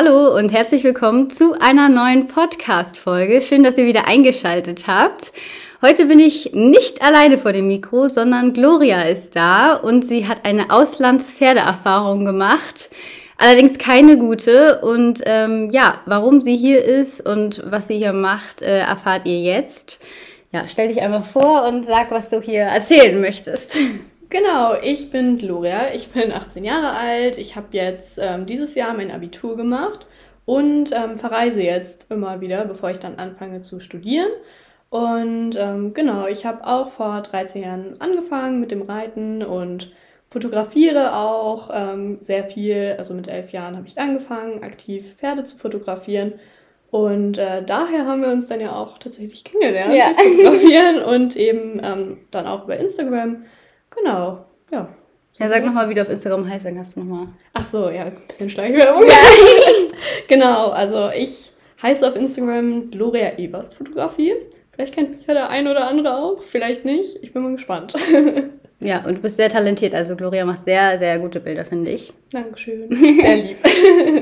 Hallo und herzlich willkommen zu einer neuen Podcast-Folge. Schön, dass ihr wieder eingeschaltet habt. Heute bin ich nicht alleine vor dem Mikro, sondern Gloria ist da und sie hat eine Auslandspferdeerfahrung gemacht. Allerdings keine gute. Und ähm, ja, warum sie hier ist und was sie hier macht, äh, erfahrt ihr jetzt. Ja, stell dich einmal vor und sag, was du hier erzählen möchtest. Genau, ich bin Gloria, ich bin 18 Jahre alt, ich habe jetzt ähm, dieses Jahr mein Abitur gemacht und ähm, verreise jetzt immer wieder, bevor ich dann anfange zu studieren. Und ähm, genau, ich habe auch vor 13 Jahren angefangen mit dem Reiten und fotografiere auch ähm, sehr viel. Also mit elf Jahren habe ich angefangen, aktiv Pferde zu fotografieren. Und äh, daher haben wir uns dann ja auch tatsächlich kennengelernt, ja. das Fotografieren und eben ähm, dann auch über Instagram. Genau, ja. Ja, sag nochmal, wie du auf Instagram heißt, dann hast du nochmal. Ach so, ja, ein bisschen Schleichwerbung. Ja. genau, also ich heiße auf Instagram Gloria Eberst Fotografie. Vielleicht kennt mich ja der ein oder andere auch, vielleicht nicht. Ich bin mal gespannt. ja, und du bist sehr talentiert. Also Gloria macht sehr, sehr gute Bilder, finde ich. Dankeschön. Sehr lieb.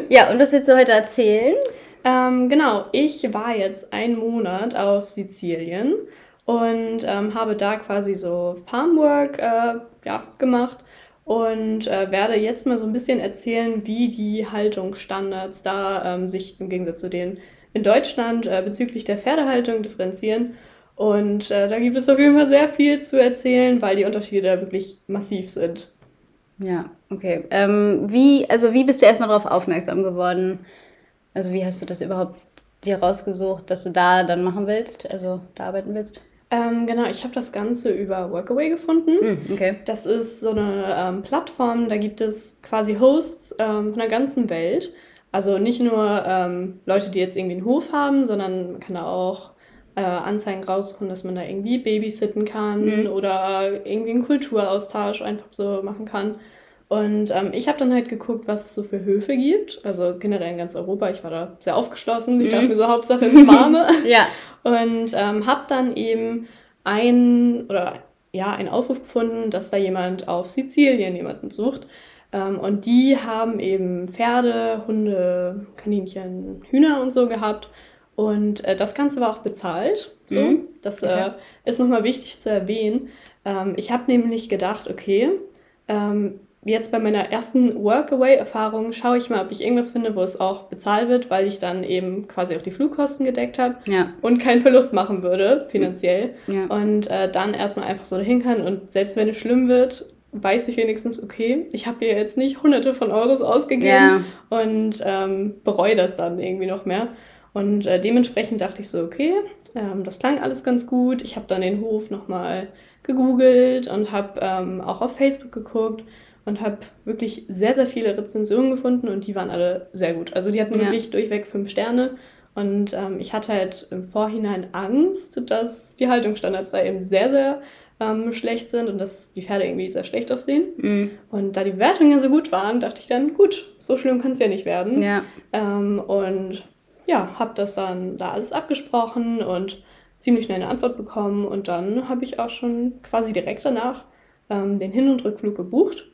ja, und was willst du heute erzählen? Ähm, genau, ich war jetzt einen Monat auf Sizilien und ähm, habe da quasi so Farmwork äh, ja, gemacht und äh, werde jetzt mal so ein bisschen erzählen, wie die Haltungsstandards da ähm, sich im Gegensatz zu denen in Deutschland äh, bezüglich der Pferdehaltung differenzieren. Und äh, da gibt es auf jeden Fall sehr viel zu erzählen, weil die Unterschiede da wirklich massiv sind. Ja, okay. Ähm, wie, also wie bist du erstmal darauf aufmerksam geworden? Also wie hast du das überhaupt dir rausgesucht, dass du da dann machen willst, also da arbeiten willst? Ähm, genau, ich habe das Ganze über Workaway gefunden. Mm, okay. Das ist so eine ähm, Plattform, da gibt es quasi Hosts ähm, von der ganzen Welt. Also nicht nur ähm, Leute, die jetzt irgendwie einen Hof haben, sondern man kann da auch äh, Anzeigen raussuchen, dass man da irgendwie babysitten kann mm. oder irgendwie einen Kulturaustausch einfach so machen kann. Und ähm, ich habe dann halt geguckt, was es so für Höfe gibt. Also generell in ganz Europa. Ich war da sehr aufgeschlossen. Ich mm. dachte mir so, Hauptsache ins Warme. ja. Und ähm, habe dann eben ein oder ja, einen Aufruf gefunden, dass da jemand auf Sizilien jemanden sucht. Ähm, und die haben eben Pferde, Hunde, Kaninchen, Hühner und so gehabt. Und äh, das Ganze war auch bezahlt. So. Mhm. Das äh, ist nochmal wichtig zu erwähnen. Ähm, ich habe nämlich gedacht, okay, ähm, jetzt bei meiner ersten Workaway-Erfahrung schaue ich mal, ob ich irgendwas finde, wo es auch bezahlt wird, weil ich dann eben quasi auch die Flugkosten gedeckt habe ja. und keinen Verlust machen würde, finanziell. Ja. Und äh, dann erstmal einfach so dahin kann und selbst wenn es schlimm wird, weiß ich wenigstens, okay, ich habe hier jetzt nicht hunderte von Euros ausgegeben ja. und ähm, bereue das dann irgendwie noch mehr. Und äh, dementsprechend dachte ich so, okay, ähm, das klang alles ganz gut. Ich habe dann den Hof nochmal gegoogelt und habe ähm, auch auf Facebook geguckt und habe wirklich sehr, sehr viele Rezensionen gefunden und die waren alle sehr gut. Also die hatten ja. wirklich durchweg fünf Sterne und ähm, ich hatte halt im Vorhinein Angst, dass die Haltungsstandards da eben sehr, sehr ähm, schlecht sind und dass die Pferde irgendwie sehr schlecht aussehen. Mhm. Und da die Bewertungen ja so gut waren, dachte ich dann, gut, so schlimm kann es ja nicht werden. Ja. Ähm, und ja, habe das dann da alles abgesprochen und ziemlich schnell eine Antwort bekommen und dann habe ich auch schon quasi direkt danach ähm, den Hin- und Rückflug gebucht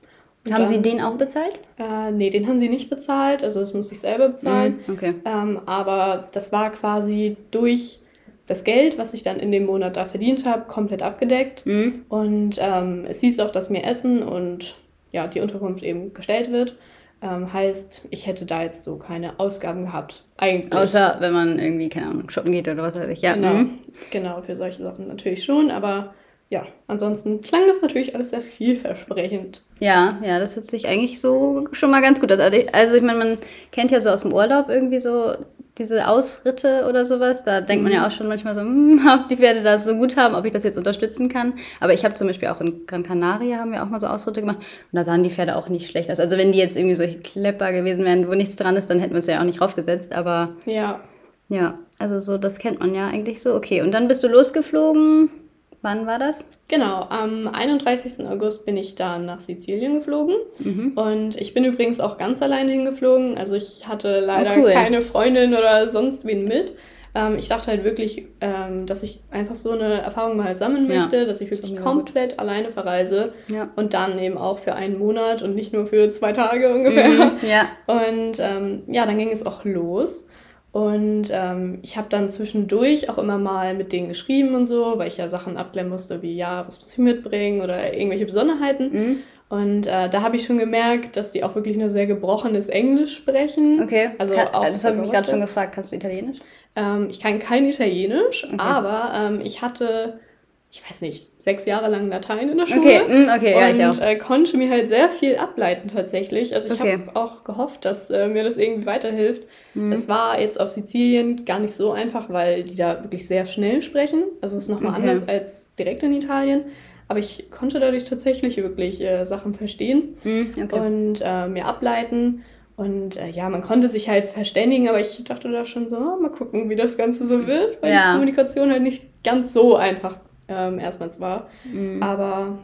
und haben dann, Sie den auch bezahlt? Äh, nee, den haben sie nicht bezahlt. Also das musste ich selber bezahlen. Mhm, okay. Ähm, aber das war quasi durch das Geld, was ich dann in dem Monat da verdient habe, komplett abgedeckt. Mhm. Und ähm, es hieß auch, dass mir Essen und ja, die Unterkunft eben gestellt wird. Ähm, heißt, ich hätte da jetzt so keine Ausgaben gehabt. Eigentlich. Außer wenn man irgendwie, keine Ahnung, shoppen geht oder was weiß ich. Ja. Genau, mhm. genau für solche Sachen natürlich schon. Aber ja, ansonsten klang das natürlich alles sehr vielversprechend. Ja, ja, das hört sich eigentlich so schon mal ganz gut aus. Also ich also meine, man kennt ja so aus dem Urlaub irgendwie so diese Ausritte oder sowas. Da denkt man ja mhm. auch schon manchmal so, hm, ob die Pferde das so gut haben, ob ich das jetzt unterstützen kann. Aber ich habe zum Beispiel auch in Gran Canaria haben wir auch mal so Ausritte gemacht und da sahen die Pferde auch nicht schlecht aus. Also wenn die jetzt irgendwie so Klepper gewesen wären, wo nichts dran ist, dann hätten wir es ja auch nicht raufgesetzt. Aber ja. Ja, also so, das kennt man ja eigentlich so. Okay, und dann bist du losgeflogen. Wann war das? Genau, am 31. August bin ich dann nach Sizilien geflogen. Mhm. Und ich bin übrigens auch ganz alleine hingeflogen. Also ich hatte leider oh, cool. keine Freundin oder sonst wen mit. Ähm, ich dachte halt wirklich, ähm, dass ich einfach so eine Erfahrung mal sammeln Ja, möchte, dass ich das wirklich mega gut. komplett alleine verreise Ja. und dann eben auch für einen Monat und nicht nur für zwei Tage ungefähr. Mhm, ja. Und ähm, ja, dann ging es auch los. Und ähm, ich habe dann zwischendurch auch immer mal mit denen geschrieben und so, weil ich ja Sachen abklären musste, wie ja, was muss ich mitbringen oder irgendwelche Besonderheiten. Mhm. Und äh, da habe ich schon gemerkt, dass die auch wirklich nur sehr gebrochenes Englisch sprechen. Okay. Also Kann, auch das habe ich mich gerade schon gefragt. Kannst du Italienisch? Ähm, ich kann kein Italienisch, Okay. aber ähm, ich hatte, ich weiß nicht, sechs Jahre lang Latein in der Schule. Okay, mm, okay, ja, und ich auch. Äh, konnte mir halt sehr viel ableiten tatsächlich. Also ich Okay. habe auch gehofft, dass äh, mir das irgendwie weiterhilft. Mhm. Es war jetzt auf Sizilien gar nicht so einfach, weil die da wirklich sehr schnell sprechen. Also es ist nochmal Okay. anders als direkt in Italien. Aber ich konnte dadurch tatsächlich wirklich äh, Sachen verstehen Mhm, okay. und äh, mir ableiten. Und äh, ja, man konnte sich halt verständigen, aber ich dachte da schon so, ah, mal gucken, wie das Ganze so wird, weil Ja. die Kommunikation halt nicht ganz so einfach ähm, erstmals war. Mhm. Aber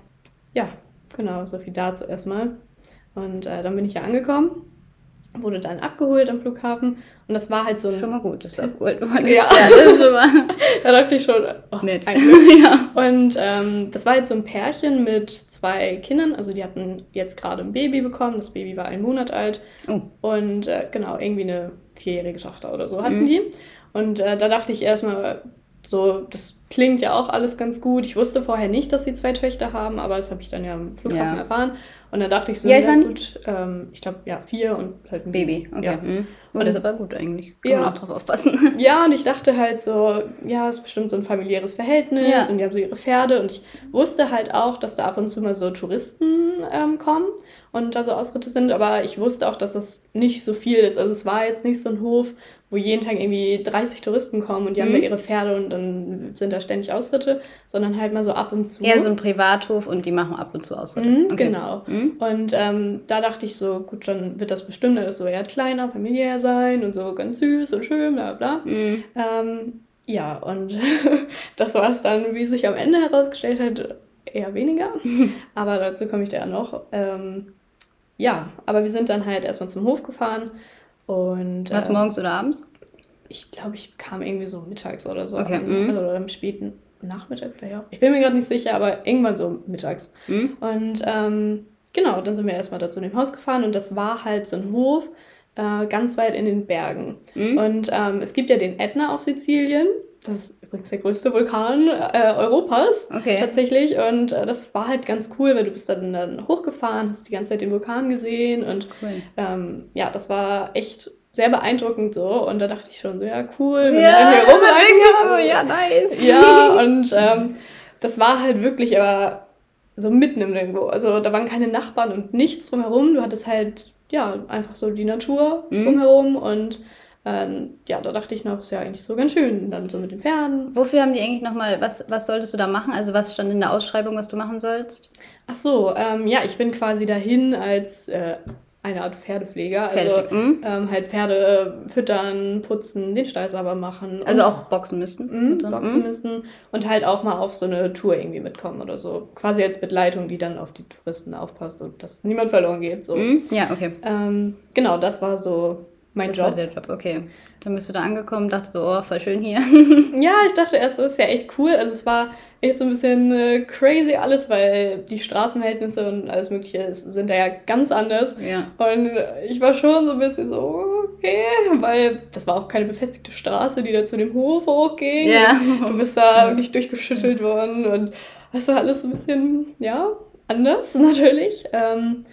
ja, genau, so viel dazu erstmal. Und äh, dann bin ich ja angekommen, wurde dann abgeholt am Flughafen und das war halt so ein. Schon mal gut, dass du abgeholt worden Ja. Ja, das ist schon mal Da dachte ich schon, oh, nett. ja. Und ähm, das war jetzt so ein Pärchen mit zwei Kindern. Also die hatten jetzt gerade ein Baby bekommen. Das Baby war ein Monat alt. Oh. Und äh, genau, irgendwie eine vierjährige Tochter oder so hatten Mhm. die. Und äh, da dachte ich erstmal, so, das klingt ja auch alles ganz gut. Ich wusste vorher nicht, dass sie zwei Töchter haben, aber das habe ich dann ja am Flughafen Ja. erfahren. Und dann dachte ich so, ja gut, ähm, ich glaube, ja, vier und halt ein Baby, okay. Ja. Mhm. Oh, Und- das ist aber gut eigentlich. Kann Ja. man auch drauf aufpassen. Ja, und ich dachte halt so, ja, ist bestimmt so ein familiäres Verhältnis Ja. und die haben so ihre Pferde und ich wusste halt auch, dass da ab und zu mal so Touristen ähm, kommen und da so Ausritte sind, aber ich wusste auch, dass das nicht so viel ist. Also es war jetzt nicht so ein Hof, wo jeden Tag irgendwie 30 Touristen kommen und die haben Mhm. da ihre Pferde und dann sind da ständig Ausritte, sondern halt mal so ab und zu. Eher so ein Privathof und die machen ab und zu Ausritte. Mhm, Okay. Genau. Mhm. Und ähm, da dachte ich so, gut, dann wird das bestimmt alles so eher kleiner, familiär sein und so ganz süß und schön, bla bla. Mhm. Ähm, ja, und das war es dann, wie sich am Ende herausgestellt hat, eher weniger. Aber dazu komme ich da noch. Ähm, ja, aber wir sind dann halt erstmal zum Hof gefahren und Was ähm, morgens oder abends? Ich glaube, ich kam irgendwie so mittags oder so. Okay, an, mhm. also, oder am späten Nachmittag vielleicht auch. Ich bin mir gerade nicht sicher, aber irgendwann so mittags. Mhm. Und ähm, genau, dann sind wir erstmal da zu dem Haus gefahren und das war halt so ein Hof äh, ganz weit in den Bergen. Mhm. Und ähm, es gibt ja den Ätna auf Sizilien. Das ist übrigens der größte Vulkan äh, Europas. Okay. Tatsächlich. Und äh, das war halt ganz cool, weil du bist dann, dann hochgefahren, hast die ganze Zeit den Vulkan gesehen und Cool. ähm, ja, das war echt sehr beeindruckend so. Und da dachte ich schon so, ja, cool, wenn Ja, dann hier rumreiten so, kann. ja, nice. Ja, und ähm, das war halt wirklich aber so mitten im Nirgendwo. Also da waren keine Nachbarn und nichts drumherum. Du hattest halt, ja, einfach so die Natur Mhm. drumherum und ähm, ja, da dachte ich noch, ist ja eigentlich so ganz schön. Dann so mit den Pferden. Wofür haben die eigentlich nochmal, was, was solltest du da machen? Also was stand in der Ausschreibung, was du machen sollst? Ach so, ähm, ja, ich bin quasi dahin als äh, eine Art Pferdepfleger. Also Pferdepflege, mhm. ähm, halt Pferde füttern, putzen, den Stall sauber machen. Also auch boxen. Mhm, mit drin. boxen Mhm. müssen und halt auch mal auf so eine Tour irgendwie mitkommen oder so. Quasi als Begleitung, die dann auf die Touristen aufpasst und dass niemand verloren geht. So. Mhm. Ja, okay. Ähm, genau, das war so mein Das war Job. der Job, okay. Dann bist du da angekommen, dachtest du, oh, voll schön hier. Ja, ich dachte erst, so ist ja echt cool. Also es war echt so ein bisschen äh, crazy alles, weil die Straßenverhältnisse und alles Mögliche sind da ja ganz anders. ja. Und ich war schon so ein bisschen so, okay, weil das war auch keine befestigte Straße, die da zu dem Hof hochging. Ja. Du bist da wirklich durchgeschüttelt worden und das war alles so ein bisschen, ja, anders natürlich. Ähm,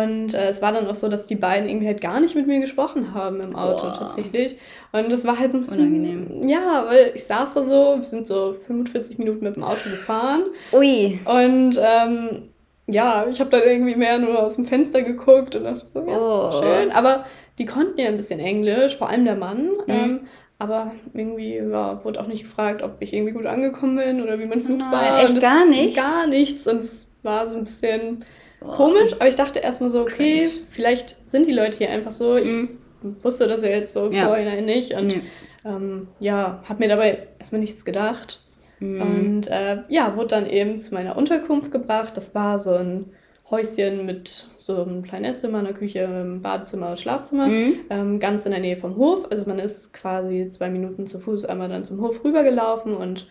und äh, es war dann auch so, dass die beiden irgendwie halt gar nicht mit mir gesprochen haben im Auto Boah. tatsächlich. Und das war halt so ein bisschen. Unangenehm. Ja, weil ich saß da so, wir sind so 45 Minuten mit dem Auto gefahren. Ui. Und ähm, ja, ich habe dann irgendwie mehr nur aus dem Fenster geguckt und dachte so, ja, Oh. schön. Aber die konnten ja ein bisschen Englisch, vor allem der Mann. Mhm. Ähm, aber irgendwie ja, wurde auch nicht gefragt, ob ich irgendwie gut angekommen bin oder wie mein Flug nein, war. echt gar nicht? Gar nichts. Und es war so ein bisschen. Komisch. Aber ich dachte erstmal so, okay, Cringe. vielleicht sind die Leute hier einfach so. Ich Mhm. wusste das ja jetzt so Ja. vorhinein nicht. Und Nee. ähm, ja, habe mir dabei erstmal nichts gedacht. Mhm. Und äh, ja, wurde dann eben zu meiner Unterkunft gebracht. Das war so ein Häuschen mit so einem kleinen Esszimmer, einer Küche, einem Badezimmer, Schlafzimmer, mhm. ähm, ganz in der Nähe vom Hof. Also man ist quasi zwei Minuten zu Fuß einmal dann zum Hof rübergelaufen und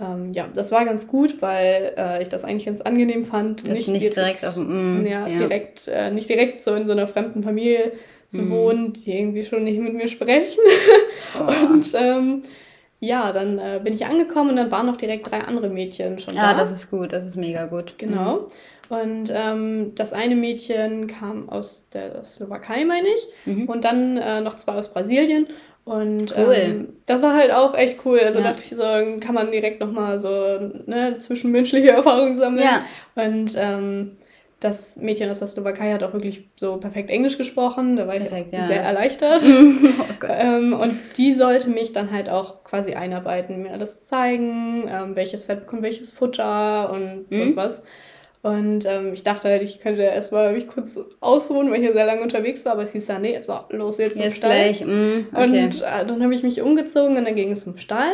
ähm, ja, das war ganz gut, weil äh, ich das eigentlich ganz angenehm fand. Nicht, nicht, direkt, direkt auf dem, mm, ja, ja, direkt, äh, nicht direkt so in so einer fremden Familie zu mm. wohnen, die irgendwie schon nicht mit mir sprechen. Oh. Und ähm, ja, dann äh, bin ich angekommen und dann waren noch direkt drei andere Mädchen schon ja, da. Ja, das ist gut, das ist mega gut. Genau. Mhm. Und ähm, das eine Mädchen kam aus der Slowakei, meine ich, mhm. und dann äh, noch zwei aus Brasilien. Und cool. ähm, das war halt auch echt cool. Also ja. dachte ich so, kann man direkt nochmal so ne, zwischenmenschliche Erfahrungen sammeln. Ja. Und ähm, das Mädchen aus der Slowakei hat auch wirklich so perfekt Englisch gesprochen. Da war perfekt, ich ja, sehr erleichtert. oh ähm, und die sollte mich dann halt auch quasi einarbeiten, mir alles zeigen, ähm, welches Fett bekommt welches Futter und mhm. sonst was. Und ähm, ich dachte halt, ich könnte erstmal mich kurz ausruhen, weil ich ja sehr lange unterwegs war, aber es hieß dann, nee, so, los jetzt, jetzt zum Stall. Gleich. Mm, okay. Und äh, dann habe ich mich umgezogen und dann ging es zum Stall.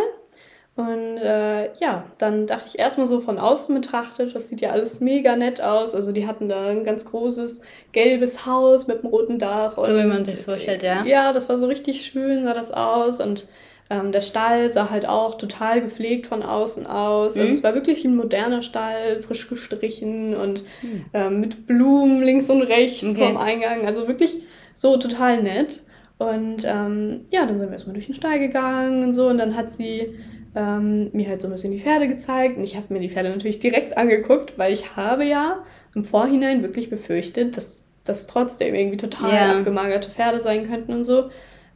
Und äh, ja, dann dachte ich erstmal so von außen betrachtet, das sieht ja alles mega nett aus. Also die hatten da ein ganz großes gelbes Haus mit einem roten Dach. Und, so wie man sich so vorstellt, ja. Ja, das war so richtig schön, sah das aus. Und ähm, der Stall sah halt auch total gepflegt von außen aus. Also mhm. es war wirklich ein moderner Stall, frisch gestrichen und mhm. ähm, mit Blumen links und rechts okay. vom Eingang. Also wirklich so total nett. Und ähm, ja, dann sind wir erstmal durch den Stall gegangen und so. Und dann hat sie ähm, mir halt so ein bisschen die Pferde gezeigt. Und ich habe mir die Pferde natürlich direkt angeguckt, weil ich habe ja im Vorhinein wirklich befürchtet, dass das trotzdem irgendwie total yeah. abgemagerte Pferde sein könnten und so.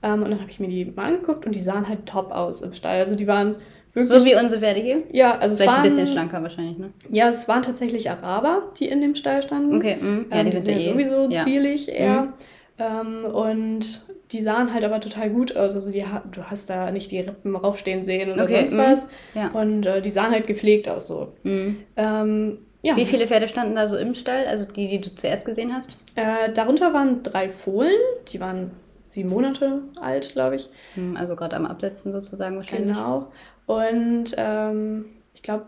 Ähm, und dann habe ich mir die mal angeguckt und die sahen halt top aus im Stall. Also die waren wirklich. So wie unsere Pferde hier? Ja, also Vielleicht es waren. ein bisschen schlanker wahrscheinlich, ne? Ja, es waren tatsächlich Araber, die in dem Stall standen. Okay, mh. ja, ähm, die, die, sind ja eh. sowieso ja. zierlich eher. Mhm. Ähm, und die sahen halt aber total gut aus. Also die, du hast da nicht die Rippen raufstehen sehen oder okay, sonst was. Ja. Und äh, die sahen halt gepflegt aus so. Mhm. Ähm, ja. Wie viele Pferde standen da so im Stall? Also die, die du zuerst gesehen hast? Äh, darunter waren drei Fohlen. Die waren sieben Monate alt, glaube ich. Hm, also gerade am Absetzen sozusagen wahrscheinlich. Genau. Und ähm, ich glaube,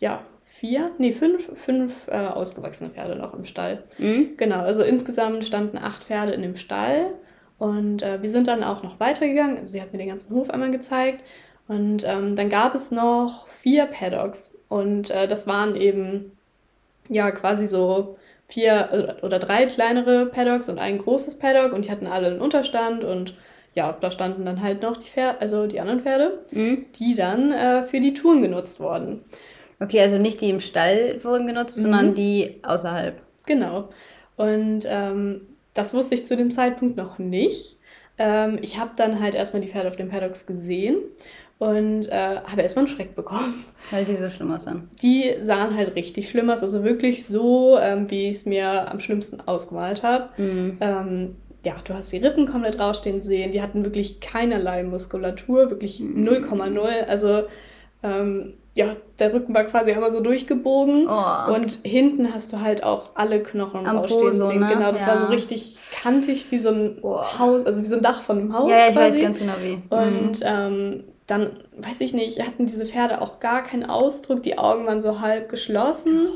ja, vier, nee, fünf, fünf äh, ausgewachsene Pferde noch im Stall. Mhm. Genau, also insgesamt standen acht Pferde in dem Stall. Und äh, wir sind dann auch noch weitergegangen. Also sie hat mir den ganzen Hof einmal gezeigt. Und ähm, dann gab es noch vier Paddocks. Und äh, das waren eben ja quasi so vier oder drei kleinere Paddocks und ein großes Paddock und die hatten alle einen Unterstand und ja, da standen dann halt noch die Pferde, also die anderen Pferde, mhm. die dann äh, für die Touren genutzt wurden. Okay, also nicht die im Stall wurden genutzt, mhm. sondern die außerhalb. Genau. Und ähm, das wusste ich zu dem Zeitpunkt noch nicht. Ähm, ich habe dann halt erstmal die Pferde auf den Paddocks gesehen und äh, habe erstmal einen Schreck bekommen. Weil die so schlimm aussahen. Die sahen halt richtig schlimm aus, also wirklich so, ähm, wie ich es mir am schlimmsten ausgemalt habe. Mhm. Ähm, ja, du hast die Rippen komplett rausstehen sehen, die hatten wirklich keinerlei Muskulatur, wirklich 0,0. Mhm. Also ähm, ja, der Rücken war quasi einmal so durchgebogen oh. und hinten hast du halt auch alle Knochen Am rausstehen Poso, sehen. Ne? Genau, das ja. war so richtig kantig wie so ein oh. Haus, also wie so ein Dach von einem Haus. Ja, ja ich weiß ganz genau wie. Und mhm. ähm, dann, weiß ich nicht, hatten diese Pferde auch gar keinen Ausdruck, die Augen waren so halb geschlossen.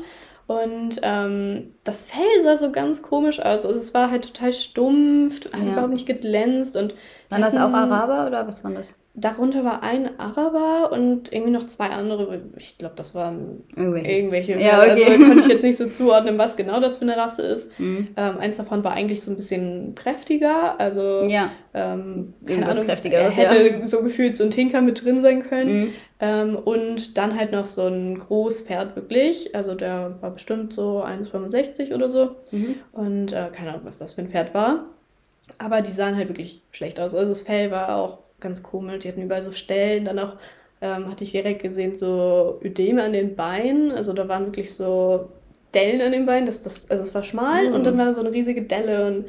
Und ähm, das Fell sah so ganz komisch aus. Also es war halt total stumpf, hat ja. überhaupt nicht geglänzt. Und waren das auch Araber oder was waren das? Darunter war ein Araber und irgendwie noch zwei andere. Ich glaube, das waren irgendwelche. irgendwelche ja, okay. Also konnte ich jetzt nicht so zuordnen, was genau das für eine Rasse ist. Mhm. Ähm, eins davon war eigentlich so ein bisschen kräftiger. Also, ja. ähm, keine Ahnung, kräftiger er hätte ja. so gefühlt so ein Tinker mit drin sein können. Mhm. Ähm, und dann halt noch so ein Großpferd wirklich. Also der war bestimmt so 1,65 oder so. Mhm. Und äh, keine Ahnung, was das für ein Pferd war. Aber die sahen halt wirklich schlecht aus. Also das Fell war auch ganz komisch. Die hatten überall so Stellen. Dann auch ähm, hatte ich direkt gesehen, so Ödeme an den Beinen. Also da waren wirklich so Dellen an den Beinen. Das, das, also es war schmal mhm. und dann war da so eine riesige Delle. Und,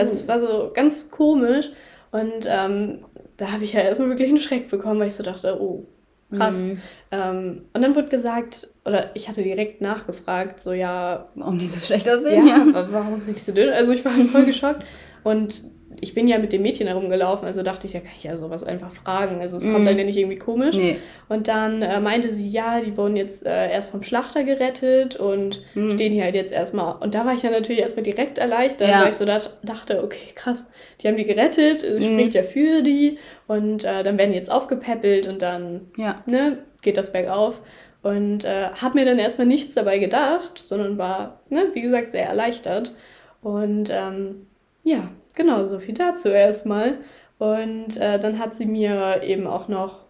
also es war so ganz komisch. Und ähm, da habe ich ja erstmal wirklich einen Schreck bekommen, weil ich so dachte, oh, krass. Mhm. Ähm, und dann wurde gesagt, oder ich hatte direkt nachgefragt, so ja. Warum die so schlecht aussehen? Ja, ja. warum sind die so dünn? Also ich war voll geschockt. Und ich bin ja mit dem Mädchen herumgelaufen, also dachte ich, ja, kann ich ja sowas einfach fragen. Also es kommt dann ja nicht irgendwie komisch. Nee. Und dann äh, meinte sie, ja, die wurden jetzt äh, erst vom Schlachter gerettet und mhm. stehen hier halt jetzt erstmal. Und da war ich ja natürlich erstmal direkt erleichtert, ja. weil ich so dachte, okay, krass, die haben die gerettet, mhm. spricht ja für die und äh, dann werden die jetzt aufgepäppelt und dann ja. ne, geht das bergauf. Und äh, habe mir dann erstmal nichts dabei gedacht, sondern war, ne, wie gesagt, sehr erleichtert. Und ähm, ja, genau, so viel dazu erstmal. Und äh, dann hat sie mir eben auch noch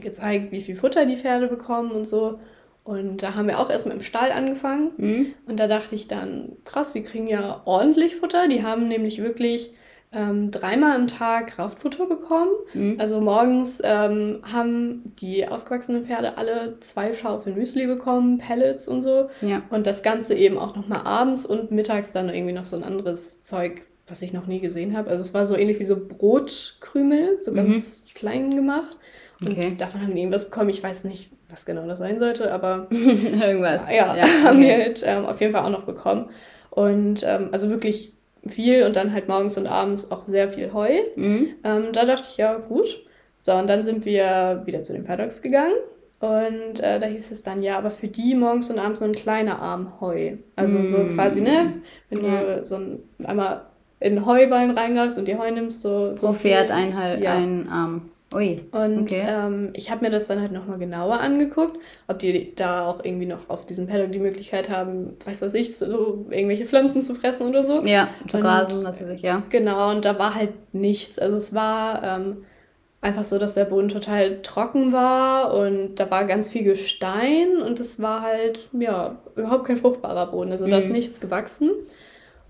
gezeigt, wie viel Futter die Pferde bekommen und so. Und da haben wir auch erstmal im Stall angefangen. Mhm. Und da dachte ich dann, krass, die kriegen ja ordentlich Futter. Die haben nämlich wirklich ähm, dreimal am Tag Kraftfutter bekommen. Mhm. Also morgens ähm, haben die ausgewachsenen Pferde alle zwei Schaufeln Müsli bekommen, Pellets und so. Ja. Und das Ganze eben auch nochmal abends und mittags dann irgendwie noch so ein anderes Zeug, was ich noch nie gesehen habe. Also es war so ähnlich wie so Brotkrümel, so ganz mhm. klein gemacht. Und okay. davon haben die irgendwas bekommen. Ich weiß nicht, was genau das sein sollte, aber irgendwas. Ja, ja haben okay. die halt ähm, auf jeden Fall auch noch bekommen. Und ähm, also wirklich viel und dann halt morgens und abends auch sehr viel Heu. Mhm. Ähm, da dachte ich, ja, gut. So, und dann sind wir wieder zu den Paddocks gegangen. Und äh, da hieß es dann, ja, aber für die morgens und abends so ein kleiner Arm Heu. Also mm. so quasi, ne? Wenn ja. du so ein, einmal in Heuballen reingreifst und die Heu nimmst, so. so Pro Pferd ein, ein Arm. Ui. Und okay. ähm, ich habe mir das dann halt nochmal genauer angeguckt, ob die da auch irgendwie noch auf diesem Paddock die Möglichkeit haben, weiß was ich, so irgendwelche Pflanzen zu fressen oder so. Ja, zu grasen natürlich, ja. Genau, und da war halt nichts. Also es war ähm, einfach so, dass der Boden total trocken war und da war ganz viel Gestein und es war halt, ja, überhaupt kein fruchtbarer Boden. Also mhm. da ist mhm. nichts gewachsen.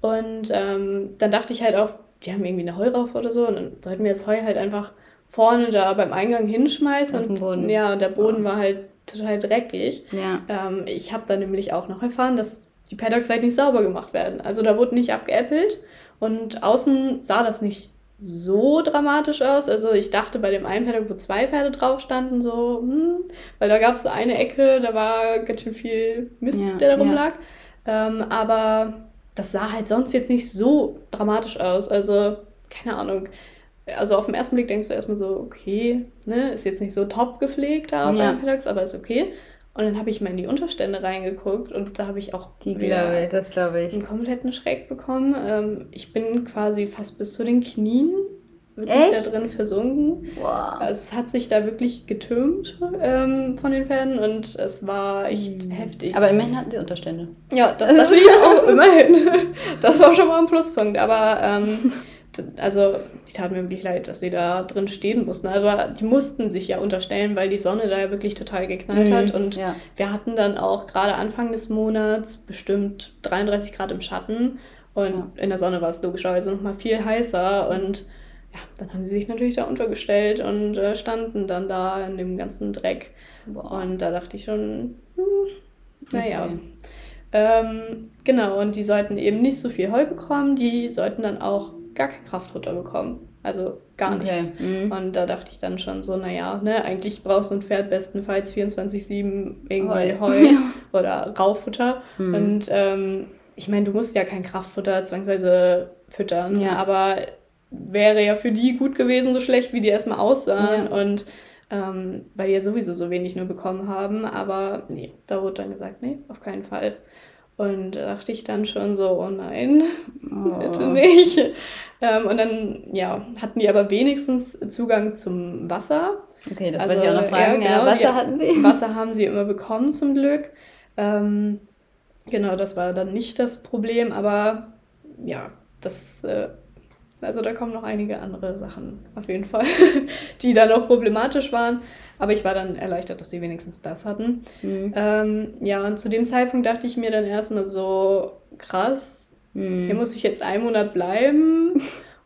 Und ähm, dann dachte ich halt auch, die haben irgendwie eine Heuraufe oder so und dann sollten wir das Heu halt einfach vorne da beim Eingang hinschmeißen. Und, Boden. Ja, und der Boden oh. war halt total dreckig. Ja. Ähm, ich habe dann nämlich auch noch erfahren, dass die Paddocks halt nicht sauber gemacht werden. Also da wurde nicht abgeäppelt und außen sah das nicht so dramatisch aus. Also ich dachte bei dem einen Paddock, wo zwei Pferde drauf standen, so, hm, weil da gab es so eine Ecke, da war ganz schön viel Mist, ja, der da rumlag. Ja. Ähm, aber das sah halt sonst jetzt nicht so dramatisch aus. Also, keine Ahnung also auf den ersten Blick denkst du erstmal so, okay, ne, ist jetzt nicht so top gepflegt da auf ja. Paddocks, aber ist okay. Und dann habe ich mal in die Unterstände reingeguckt und da habe ich auch die wieder das glaube ich. einen kompletten Schreck bekommen. Ähm, ich bin quasi fast bis zu den Knien wirklich Echt? da drin versunken. Wow. Es hat sich da wirklich getürmt ähm, von den Pferden und es war echt mhm. heftig. Aber immerhin hatten sie Unterstände. Ja, das dachte ich auch, immerhin. Das war schon mal ein Pluspunkt. Aber ähm, also die taten mir wirklich leid, dass sie da drin stehen mussten. Aber die mussten sich ja unterstellen, weil die Sonne da ja wirklich total geknallt mhm, hat. Und ja. wir hatten dann auch gerade Anfang des Monats bestimmt 33 Grad im Schatten. Und ja. in der Sonne war es logischerweise noch mal viel heißer. Und ja, dann haben sie sich natürlich da untergestellt und äh, standen dann da in dem ganzen Dreck. Boah. Und da dachte ich schon, hm, naja. Okay. Ähm, genau, und die sollten eben nicht so viel Heu bekommen. Die sollten dann auch gar kein Kraftfutter bekommen. Also gar okay. nichts. Mhm. Und da dachte ich dann schon so, naja, ne, eigentlich brauchst du ein Pferd bestenfalls 24-7 irgendwie Heu, Heu oder Raufutter. Mhm. Und ähm, ich meine, du musst ja kein Kraftfutter zwangsweise füttern, ja. aber wäre ja für die gut gewesen, so schlecht wie die erstmal aussahen. Ja. Und ähm, weil die ja sowieso so wenig nur bekommen haben. Aber nee, da wurde dann gesagt, nee, auf keinen Fall. Und da dachte ich dann schon so, oh nein, oh. bitte nicht. Ähm, und dann, ja, hatten die aber wenigstens Zugang zum Wasser. Okay, das also, wollte ich auch noch fragen. Ja, genau, ja, Wasser hatten sie? Wasser haben sie immer bekommen, zum Glück. Ähm, genau, das war dann nicht das Problem, aber ja, das äh, also da kommen noch einige andere Sachen auf jeden Fall, die dann auch problematisch waren. Aber ich war dann erleichtert, dass sie wenigstens das hatten. Mhm. Ähm, ja, und zu dem Zeitpunkt dachte ich mir dann erstmal so, krass, mhm. hier muss ich jetzt einen Monat bleiben.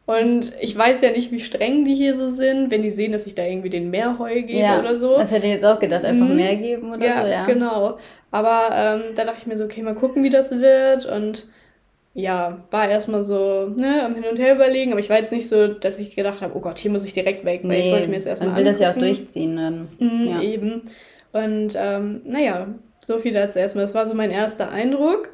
Und ich weiß ja nicht, wie streng die hier so sind, wenn die sehen, dass ich da irgendwie den Meerheu gebe ja, oder so. Das hätte ich jetzt auch gedacht, einfach mhm. mehr geben oder ja, so. Ja, genau. Aber ähm, da dachte ich mir so, okay, mal gucken, wie das wird. Und ja, war erstmal so ne, am Hin und Her überlegen, aber ich war jetzt nicht so, dass ich gedacht habe, oh Gott, hier muss ich direkt weg, weil nee, ich wollte mir das erstmal Man will angucken. das ja auch durchziehen dann. Mhm, ja. Eben. Und ähm, naja, so viel dazu erstmal. Das war so mein erster Eindruck.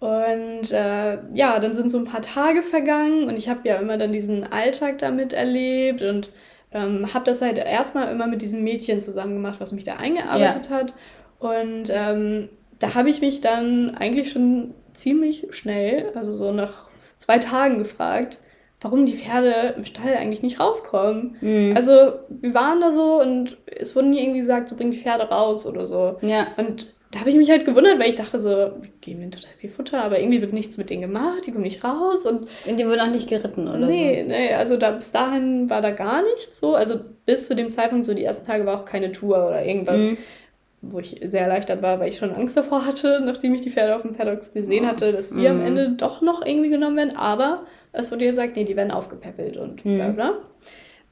Und äh, ja, dann sind so ein paar Tage vergangen und ich habe ja immer dann diesen Alltag damit erlebt und ähm, habe das halt erstmal immer mit diesem Mädchen zusammen gemacht, was mich da eingearbeitet ja. hat. Und ähm, da habe ich mich dann eigentlich schon ziemlich schnell, also so nach zwei Tagen gefragt, warum die Pferde im Stall eigentlich nicht rauskommen. Mhm. Also wir waren da so und es wurde nie irgendwie gesagt, so bring die Pferde raus oder so. Ja. Und da habe ich mich halt gewundert, weil ich dachte so, wir geben denen total viel Futter, aber irgendwie wird nichts mit denen gemacht, die kommen nicht raus und... Und die wurden auch nicht geritten, oder nee, so? Nee, also da, bis dahin war da gar nichts so. Also bis zu dem Zeitpunkt, so die ersten Tage war auch keine Tour oder irgendwas, mhm. Wo ich sehr erleichtert war, weil ich schon Angst davor hatte, nachdem ich die Pferde auf dem Paddocks gesehen hatte, dass die mhm. am Ende doch noch irgendwie genommen werden, aber es wurde gesagt, nee, die werden aufgepäppelt und mhm. bla bla.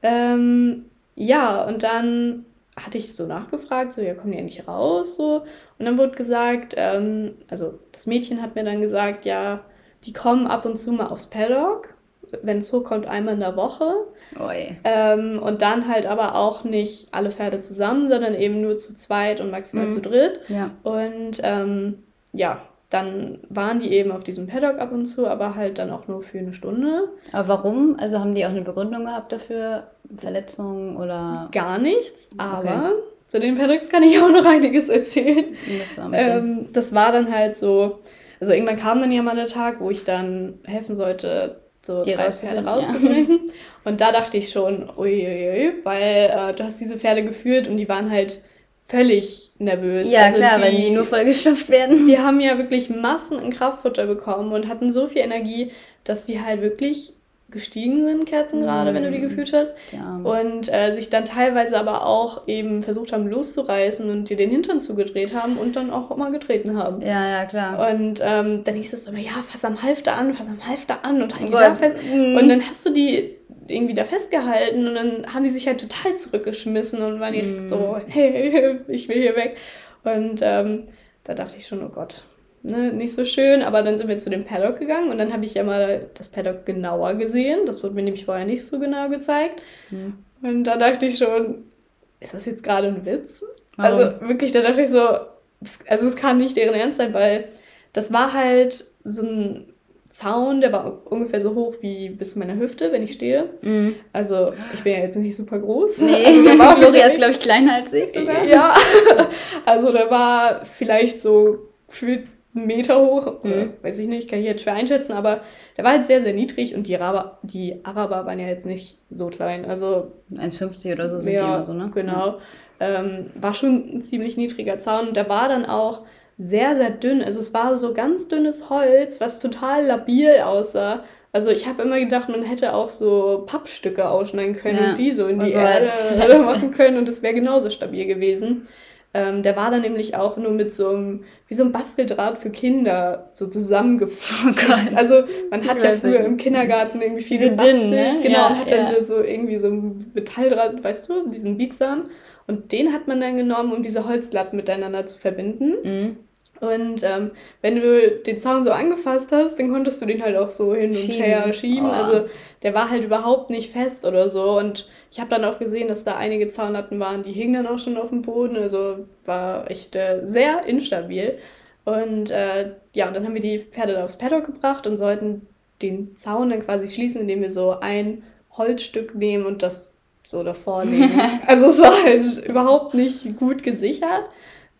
Ähm, ja, und dann hatte ich so nachgefragt, so, ja, kommen die endlich raus, so. Und dann wurde gesagt, ähm, also das Mädchen hat mir dann gesagt, ja, die kommen ab und zu mal aufs Paddock, wenn es hochkommt, einmal in der Woche. Ähm, und dann halt aber auch nicht alle Pferde zusammen, sondern eben nur zu zweit und maximal mhm. zu dritt. Ja. Und ähm, ja, dann waren die eben auf diesem Paddock ab und zu, aber halt dann auch nur für eine Stunde. Aber warum? Also haben die auch eine Begründung gehabt dafür? Verletzungen oder? Gar nichts, aber okay. zu den Paddocks kann ich auch noch einiges erzählen. Das war, ähm, das war dann halt so, also irgendwann kam dann ja mal der Tag, wo ich dann helfen sollte, so die drei Pferde rauszubringen. Ja. Und da dachte ich schon, uiuiui, weil äh, du hast diese Pferde geführt und die waren halt völlig nervös. Ja, also klar, die, wenn die nur vollgestopft werden. Die haben ja wirklich Massen an Kraftfutter bekommen und hatten so viel Energie, dass die halt wirklich gestiegen sind, Kerzen gerade, mm. wenn du die mm. gefühlt hast. Ja. Und äh, sich dann teilweise aber auch eben versucht haben loszureißen und dir den Hintern zugedreht haben und dann auch immer getreten haben. Ja, ja, klar. Und ähm, dann hieß es so immer, ja, fass am Halfter an, fass am Halfter an und halt die da fest. Mm. Und dann hast du die irgendwie da festgehalten und dann haben die sich halt total zurückgeschmissen und waren direkt mm. so, hey, ich will hier weg. Und ähm, da dachte ich schon, oh Gott, ne, nicht so schön. Aber dann sind wir zu dem Paddock gegangen und dann habe ich ja mal das Paddock genauer gesehen. Das wurde mir nämlich vorher nicht so genau gezeigt. Mm. Und da dachte ich schon, ist das jetzt gerade ein Witz? Warum? Also wirklich, da dachte ich so, also es kann nicht deren Ernst sein, weil das war halt so ein Zaun, der war ungefähr so hoch wie bis zu meiner Hüfte, wenn ich stehe. Mm. Also ich bin ja jetzt nicht super groß. Nee, also, Gloria ist, glaube ich, kleiner als ich sogar. Ja, also der war vielleicht so gefühlt Meter hoch, mhm. weiß ich nicht, kann ich jetzt schwer einschätzen, aber der war halt sehr, sehr niedrig und die Araber, die Araber waren ja jetzt nicht so klein. Also 1,50 oder so sind ja, die immer so, ne? Genau. Ähm, war schon ein ziemlich niedriger Zaun und der war dann auch sehr, sehr dünn. Also es war so ganz dünnes Holz, was total labil aussah. Also ich habe immer gedacht, man hätte auch so Pappstücke ausschneiden können ja. und die so in die Erde machen können und das wäre genauso stabil gewesen. Ähm, der war dann nämlich auch nur mit so einem, wie so ein Basteldraht für Kinder so zusammengefasst. Oh also man hat ja früher im Kindergarten irgendwie viel Diese gebastelt. ne? Genau, ja, und hat ja. dann so irgendwie so ein Metalldraht, weißt du, diesen biegsamen. Und den hat man dann genommen, um diese Holzlatten miteinander zu verbinden. Mhm. Und ähm, wenn du den Zaun so angefasst hast, dann konntest du den halt auch so hin und schieben. her schieben. Oh. Also der war halt überhaupt nicht fest oder so. Und ich habe dann auch gesehen, dass da einige Zaunlatten waren, die hingen dann auch schon auf dem Boden. Also war echt äh, sehr instabil. Und äh, ja, und dann haben wir die Pferde da aufs Paddock gebracht und sollten den Zaun dann quasi schließen, indem wir so ein Holzstück nehmen und das so davor legen. also es war halt überhaupt nicht gut gesichert.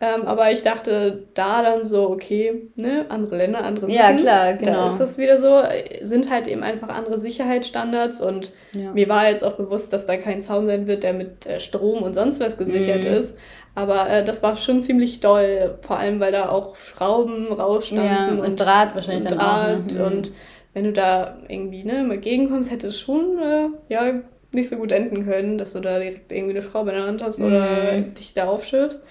Ähm, aber ich dachte da dann so, okay, ne, andere Länder, andere Sitten. Ja, klar, genau. Da ist das wieder so, sind halt eben einfach andere Sicherheitsstandards und ja. mir war jetzt auch bewusst, dass da kein Zaun sein wird, der mit äh, Strom und sonst was gesichert mhm. ist. Aber äh, das war schon ziemlich doll, vor allem weil da auch Schrauben rausstanden ja, und, und Draht wahrscheinlich und Draht dann auch. Ne? Und wenn du da irgendwie ne, mal gegenkommst, hätte es schon äh, ja, nicht so gut enden können, dass du da direkt irgendwie eine Schraube in der Hand hast mhm. oder dich da aufschiffst.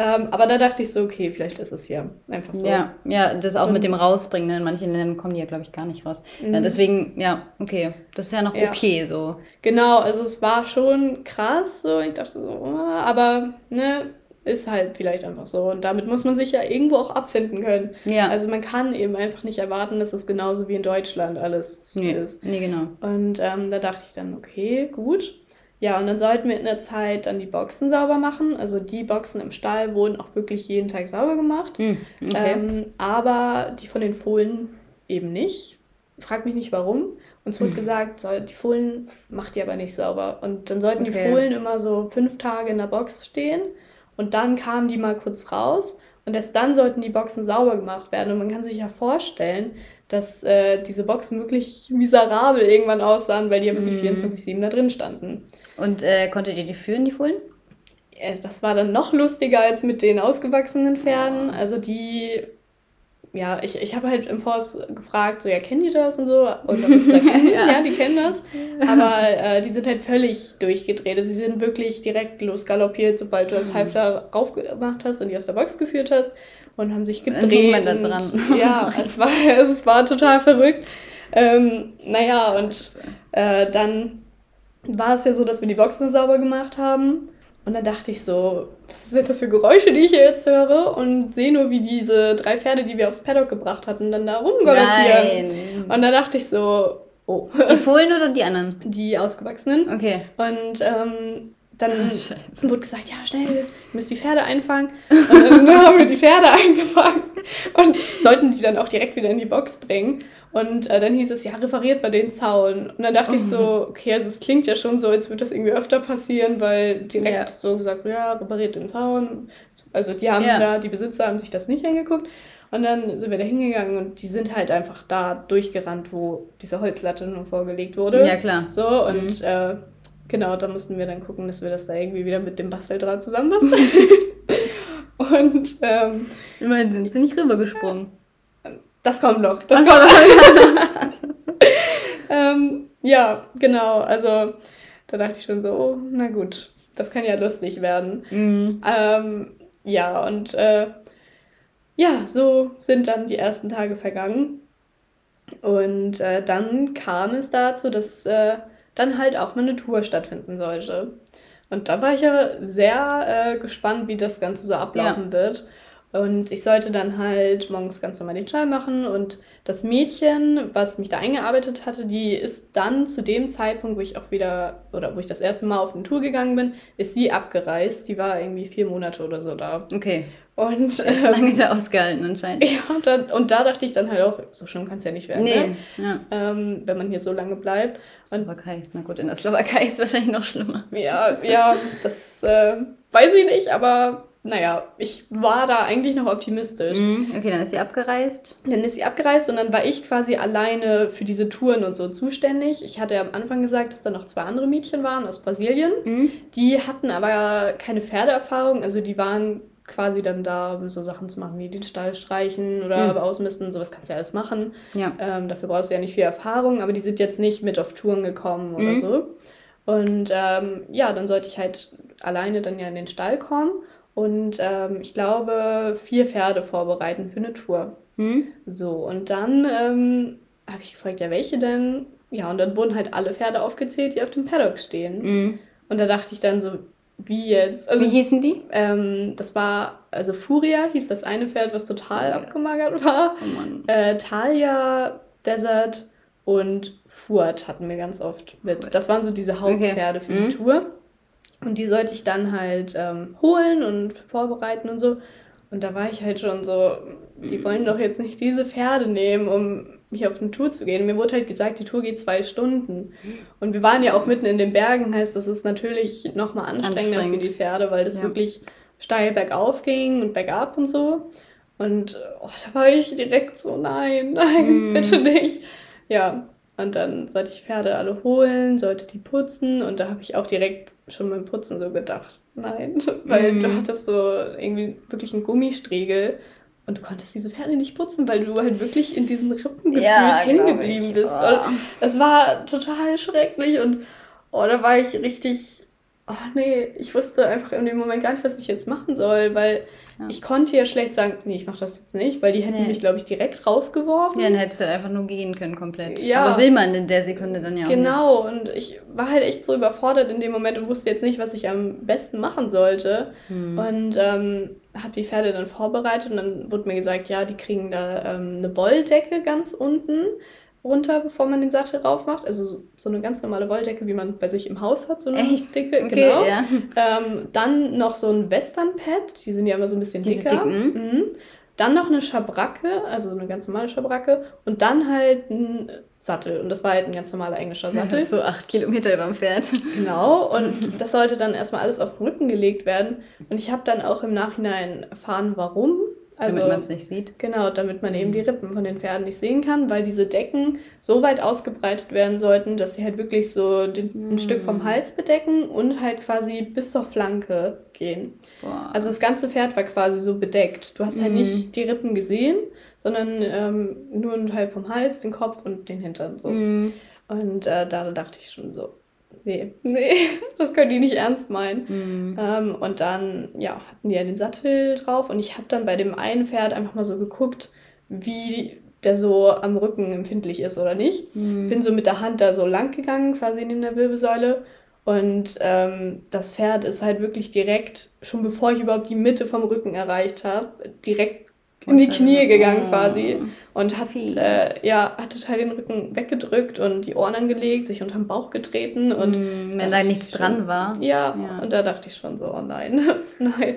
Ähm, aber da dachte ich so, okay, vielleicht ist es ja einfach so. Ja, ja das auch mit dem Rausbringen. Ne? In manchen Ländern kommen die ja, glaube ich, gar nicht raus. Mhm. Ja, deswegen, ja, okay. Das ist ja noch ja. okay so. Genau, also es war schon krass so. Ich dachte so, oh, aber ne, ist halt vielleicht einfach so. Und damit muss man sich ja irgendwo auch abfinden können. Ja. Also man kann eben einfach nicht erwarten, dass es genauso wie in Deutschland alles nee. ist. Nee, genau. Und ähm, da dachte ich dann, okay, gut Ja, und dann sollten wir in der Zeit dann die Boxen sauber machen. Also die Boxen im Stall wurden auch wirklich jeden Tag sauber gemacht. Hm, okay. Ähm, aber die von den Fohlen eben nicht. Frag mich nicht warum. Uns wurde gesagt, soll, die Fohlen macht ihr aber nicht sauber. Und dann sollten die Okay. Fohlen immer so fünf Tage in der Box stehen. Und dann kamen die mal kurz raus. Und erst dann sollten die Boxen sauber gemacht werden. Und man kann sich ja vorstellen, dass äh, diese Boxen wirklich miserabel irgendwann aussahen, weil die ja wirklich 24-7 da drin standen. Und äh, konntet ihr die führen, die Fohlen? Äh, Das war dann noch lustiger als mit den ausgewachsenen Pferden. Also die, ja, ich, ich habe halt im Forst gefragt, so, ja, kennen die das und so? Und dann gesagt, hm, Ja. ja. die kennen das. Aber äh, die sind halt völlig durchgedreht. Also sie sind wirklich direkt losgaloppiert, sobald du das Halfter raufgemacht hast und die aus der Box geführt hast und haben sich dann gedreht. man da und, dran. Ja, es war, es war total verrückt. Ähm, naja, und äh, dann war es ja so, dass wir die Boxen sauber gemacht haben. Und dann dachte ich so, was sind das für Geräusche, die ich hier jetzt höre? Und sehe nur, wie diese drei Pferde, die wir aufs Paddock gebracht hatten, dann da rumgaloppieren. Nein. Und dann dachte ich so, oh, Die Fohlen oder die anderen? die Ausgewachsenen. Okay. Und ähm, dann Scheiße. wurde gesagt, ja, schnell, ihr müsst die Pferde einfangen. Und dann haben wir die Pferde eingefangen und sollten die dann auch direkt wieder in die Box bringen. Und äh, dann hieß es, ja, repariert mal den Zaun. Und dann dachte ich so, okay, also es klingt ja schon so, als würde das irgendwie öfter passieren, weil direkt Ja. so gesagt, ja, repariert den Zaun. Also die haben Ja. da, die Besitzer haben sich das nicht angeguckt. Und dann sind wir da hingegangen und die sind halt einfach da durchgerannt, wo diese Holzlatte nur vorgelegt wurde. Ja, klar. So, und äh, genau, da mussten wir dann gucken, dass wir das da irgendwie wieder mit dem Basteldraht zusammenbasteln. und ähm, Immerhin sind sie nicht rübergesprungen. das kommt noch. Das kommt ähm, ja, genau. Also da dachte ich schon so, oh, na gut, das kann ja lustig werden. Mhm. Ähm, ja, und äh, ja, so sind dann die ersten Tage vergangen. Und äh, dann kam es dazu, dass äh, dann halt auch mal eine Tour stattfinden sollte. Und da war ich ja sehr äh, gespannt, wie das Ganze so ablaufen wird. Und ich sollte dann halt morgens ganz normal den Stall machen. Und das Mädchen, was mich da eingearbeitet hatte, die ist dann zu dem Zeitpunkt, wo ich auch wieder, oder wo ich das erste Mal auf eine Tour gegangen bin, ist sie abgereist. Die war irgendwie vier Monate oder so da. Okay. Und, Jetzt ähm, lange da ausgehalten anscheinend. ja, und, dann, und da dachte ich dann halt auch, so schlimm kann es ja nicht werden, Nee. ne? Ja. ähm, wenn man hier so lange bleibt. Und Slowakei. Na gut, in der Slowakei ist es wahrscheinlich noch schlimmer. ja, ja, das äh, weiß ich nicht, aber naja, ich war da eigentlich noch optimistisch. Mhm. Okay, dann ist sie abgereist. Dann ist sie abgereist und dann war ich quasi alleine für diese Touren und so zuständig. Ich hatte am Anfang gesagt, dass da noch zwei andere Mädchen waren aus Brasilien. Mhm. Die hatten aber keine Pferdeerfahrung, also die waren quasi dann da, um so Sachen zu machen, wie den Stall streichen oder Mhm. ausmisten, sowas kannst du ja alles machen. Ja. Ähm, dafür brauchst du ja nicht viel Erfahrung, aber die sind jetzt nicht mit auf Touren gekommen oder Mhm. so. Und ähm, ja, dann sollte ich halt alleine dann ja in den Stall kommen und ähm, ich glaube vier Pferde vorbereiten für eine Tour. Mhm. So, und dann ähm, habe ich gefragt, ja, welche denn? Ja, und dann wurden halt alle Pferde aufgezählt, die auf dem Paddock stehen. Mhm. Und da dachte ich dann so, wie jetzt? Also, Wie hießen die? ähm, das war, also Furia hieß das eine Pferd, was total abgemagert war. Oh Mann. Äh, Talia, Desert und Fuad hatten wir ganz oft mit. Das waren so diese Hauptpferde für Mhm. die Tour. Und die sollte ich dann halt ähm, holen und vorbereiten und so. Und da war ich halt schon so, die wollen doch jetzt nicht diese Pferde nehmen, um hier auf eine Tour zu gehen. Mir wurde halt gesagt, die Tour geht zwei Stunden. Und wir waren ja auch mitten in den Bergen, heißt das ist natürlich nochmal anstrengender für Anstrengend. die Pferde, weil das Ja. wirklich steil bergauf ging und bergab und so. Und oh, da war ich direkt so, nein, nein, Mm. bitte nicht. Ja, und dann sollte ich Pferde alle holen, sollte die putzen und da habe ich auch direkt schon beim Putzen so gedacht, nein, weil Mm. du hattest so irgendwie wirklich einen Gummistriegel und du konntest diese Pferde nicht putzen, weil du halt wirklich in diesen Rippen gefühlt Ja, hängen glaub geblieben ich. bist. Oh. Und es war total schrecklich und oh, da war ich richtig, oh nee, ich wusste einfach in dem Moment gar nicht, was ich jetzt machen soll, weil Ja. ich konnte ja schlecht sagen, nee, ich mache das jetzt nicht, weil die hätten Nee. mich, glaube ich, direkt rausgeworfen. Ja, dann hättest du einfach nur gehen können komplett. Ja. Aber will man in der Sekunde dann ja auch Genau, und ich war halt echt so überfordert in dem Moment und wusste jetzt nicht, was ich am besten machen sollte. Hm. Und ähm, habe die Pferde dann vorbereitet und dann wurde mir gesagt, ja, die kriegen da ähm, eine Wolldecke ganz unten. Runter, bevor man den Sattel rauf macht. Also so eine ganz normale Wolldecke, wie man bei sich im Haus hat, so eine Echt? dicke. Okay, genau. ja. Ähm, dann noch so ein Western-Pad, die sind ja immer so ein bisschen Diese dicker. Mhm. Dann noch eine Schabracke, also eine ganz normale Schabracke. Und dann halt ein Sattel. Und das war halt ein ganz normaler englischer Sattel. So acht Kilometer über dem Pferd. Genau, und das sollte dann erstmal alles auf den Rücken gelegt werden. Und ich habe dann auch im Nachhinein erfahren, warum. Also, damit man es nicht sieht. Genau, damit man eben die Rippen von den Pferden nicht sehen kann, weil diese Decken so weit ausgebreitet werden sollten, dass sie halt wirklich so den, ein Stück vom Hals bedecken und halt quasi bis zur Flanke gehen. Boah. Also das ganze Pferd war quasi so bedeckt. Du hast halt nicht die Rippen gesehen, sondern ähm, nur einen Teil vom Hals, den Kopf und den Hintern. So. Mhm. Und äh, da dachte ich schon so, nee, nee, das können die nicht ernst meinen. Mhm. Ähm, und dann, ja, hatten die ja den Sattel drauf und ich habe dann bei dem einen Pferd einfach mal so geguckt, wie der so am Rücken empfindlich ist oder nicht. Mhm. Bin so mit der Hand da so lang gegangen, quasi neben der Wirbelsäule. Und ähm, das Pferd ist halt wirklich direkt, schon bevor ich überhaupt die Mitte vom Rücken erreicht habe, direkt in die Knie gegangen Oh. quasi und hat, äh, ja, hat total den Rücken weggedrückt und die Ohren angelegt, sich unterm Bauch getreten und da Wenn da nichts schon- dran war. Ja, Ja. und da dachte ich schon so, oh nein, nein.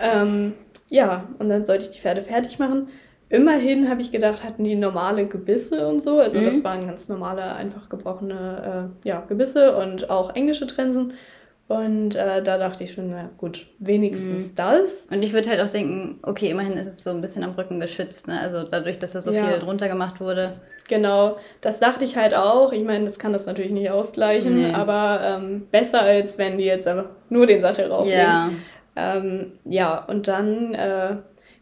Ähm, ja, und dann sollte ich die Pferde fertig machen. Immerhin habe ich gedacht, hatten die normale Gebisse und so. Also Mhm. das waren ganz normale, einfach gebrochene äh, ja, Gebisse und auch englische Trensen. Und äh, da dachte ich schon, na gut, wenigstens Mhm. das. Und ich würde halt auch denken, okay, immerhin ist es so ein bisschen am Rücken geschützt, ne? Also dadurch, dass da so Ja. viel drunter gemacht wurde. Genau, das dachte ich halt auch. Ich meine, das kann das natürlich nicht ausgleichen, Nee. aber ähm, besser als wenn die jetzt einfach nur den Sattel rauflegen. Ja. Ähm, ja, und dann äh,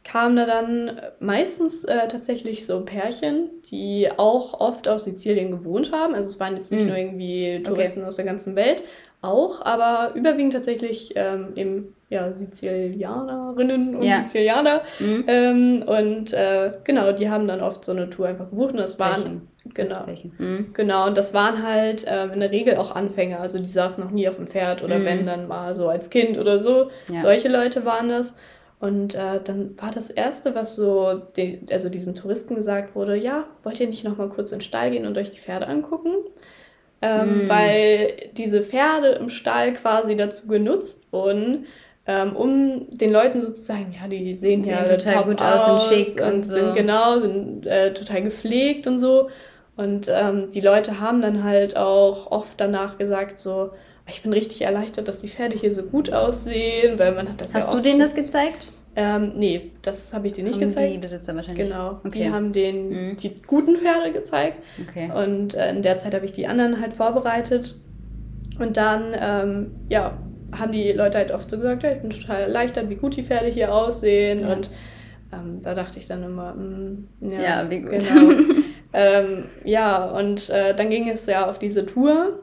kamen da dann meistens äh, tatsächlich so Pärchen, die auch oft auf Sizilien gewohnt haben. Also es waren jetzt nicht Hm. nur irgendwie Touristen aus der ganzen Welt, auch, aber überwiegend tatsächlich ähm, eben ja, Sizilianerinnen und Ja. Sizilianer. Mhm. Ähm, und äh, genau, die haben dann oft so eine Tour einfach gebucht und das waren genau. Mhm. Genau, und das waren halt ähm, in der Regel auch Anfänger. Also die saßen noch nie auf dem Pferd oder Mhm. wenn dann mal so als Kind oder so. Ja. Solche Leute waren das. Und äh, dann war das Erste, was so den, also diesen Touristen gesagt wurde, ja, wollt ihr nicht noch mal kurz in den Stall gehen und euch die Pferde angucken? Ähm, Mhm. Weil diese Pferde im Stall quasi dazu genutzt wurden, ähm, um den Leuten so zu sagen, ja, die sehen Sehen ja total top gut aus, sind schick und und so. sind genau, sind äh, total gepflegt und so. Und ähm, die Leute haben dann halt auch oft danach gesagt, so, ich bin richtig erleichtert, dass die Pferde hier so gut aussehen, weil man hat das Hast ja du denen das gezeigt? Ähm, nee, das habe ich dir nicht Haben Die gezeigt. Besitzer wahrscheinlich. Genau, Okay. die haben den Mhm. die guten Pferde gezeigt Okay. und äh, in der Zeit habe ich die anderen halt vorbereitet. Und dann, ähm, ja, haben die Leute halt oft so gesagt, ja, ich bin total erleichtert, wie gut die Pferde hier aussehen. Ja. Und ähm, da dachte ich dann immer, mm, ja, Ja, wie gut. Genau. ähm, ja, und äh, dann ging es ja auf diese Tour.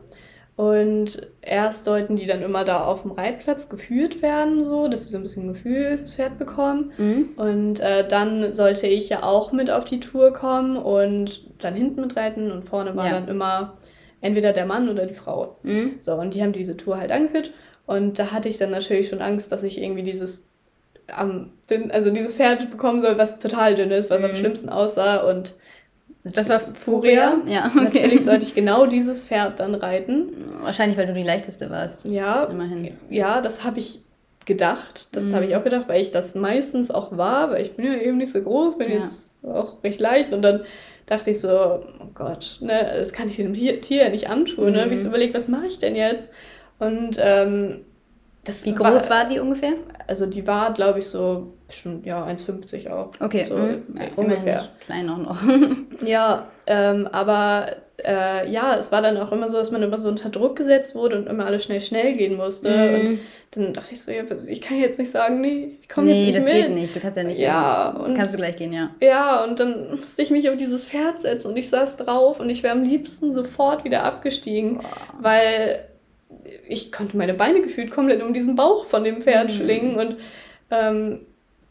Und erst sollten die dann immer da auf dem Reitplatz geführt werden, so, dass sie so ein bisschen Gefühl fürs Pferd bekommen. Mhm. Und äh, dann sollte ich ja auch mit auf die Tour kommen und dann hinten mitreiten und vorne war Ja. dann immer entweder der Mann oder die Frau. Mhm. So, und die haben diese Tour halt angeführt und da hatte ich dann natürlich schon Angst, dass ich irgendwie dieses am also dieses Pferd bekommen soll, was total dünn ist, was am Mhm. schlimmsten aussah und Das war Furia. Ja, okay. natürlich sollte ich genau dieses Pferd dann reiten. Wahrscheinlich, weil du die leichteste warst. Ja, Immerhin. ja, das habe ich gedacht. Das Mhm. habe ich auch gedacht, weil ich das meistens auch war, weil ich bin ja eben nicht so groß, bin Ja. jetzt auch recht leicht und dann dachte ich so, oh Gott, ne, das kann ich dem Tier, nicht antun. Ne? Hab ich so Mhm. überlegt, was mache ich denn jetzt? Und ähm, das Wie groß war die ungefähr? Also die war, glaube ich, so bestimmt, ja, 1,50 auch. Okay, so mhm. äh, ja, ungefähr. klein auch noch. Ja, ähm, aber äh, ja, es war dann auch immer so, dass man immer so unter Druck gesetzt wurde und immer alles schnell, schnell gehen musste. Mhm. Und dann dachte ich so, ja, ich kann jetzt nicht sagen, nee, ich komme nee, jetzt das nicht mit. geht nicht. Du kannst ja nicht. Ja, und- kannst du gleich gehen, ja. Ja, und dann musste ich mich auf dieses Pferd setzen und ich saß drauf und ich wäre am liebsten sofort wieder abgestiegen, weil ich konnte meine Beine gefühlt komplett um diesen Bauch von dem Pferd Mhm. schlingen und ähm,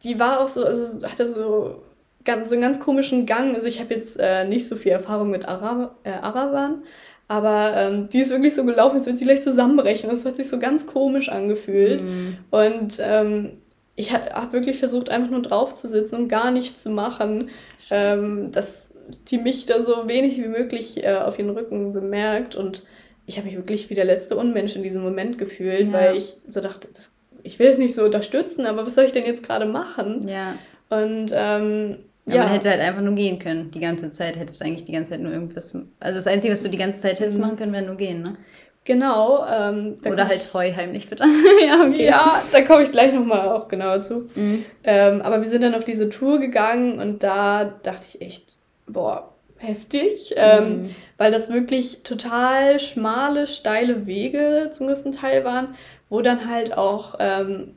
die war auch so, also hatte so ganz, so einen ganz komischen Gang. Also ich habe jetzt äh, nicht so viel Erfahrung mit Arab äh, Arabern, aber ähm, die ist wirklich so gelaufen, als würde sie gleich zusammenbrechen. Das hat sich so ganz komisch angefühlt. Mhm. Und ähm, ich habe wirklich versucht, einfach nur drauf zu sitzen und gar nichts zu machen. Ähm, das die mich da so wenig wie möglich äh, auf ihren Rücken bemerkt und ich habe mich wirklich wie der letzte Unmensch in diesem Moment gefühlt, ja. weil ich so dachte, das, ich will es nicht so unterstützen, aber was soll ich denn jetzt gerade machen? Ja. Und ähm, ja. Aber man hätte halt einfach nur gehen können. Die ganze Zeit hättest du eigentlich die ganze Zeit nur irgendwas. Also das Einzige, was du die ganze Zeit hättest mhm. machen können, wäre nur gehen, ne? Genau. Ähm, Oder halt Heu heimlich füttern. ja, okay. ja, da komme ich gleich nochmal auch genauer zu. Mhm. Ähm, aber wir sind dann auf diese Tour gegangen und da dachte ich echt, boah, heftig, ähm, mhm. weil das wirklich total schmale, steile Wege zum größten Teil waren, wo dann halt auch ähm,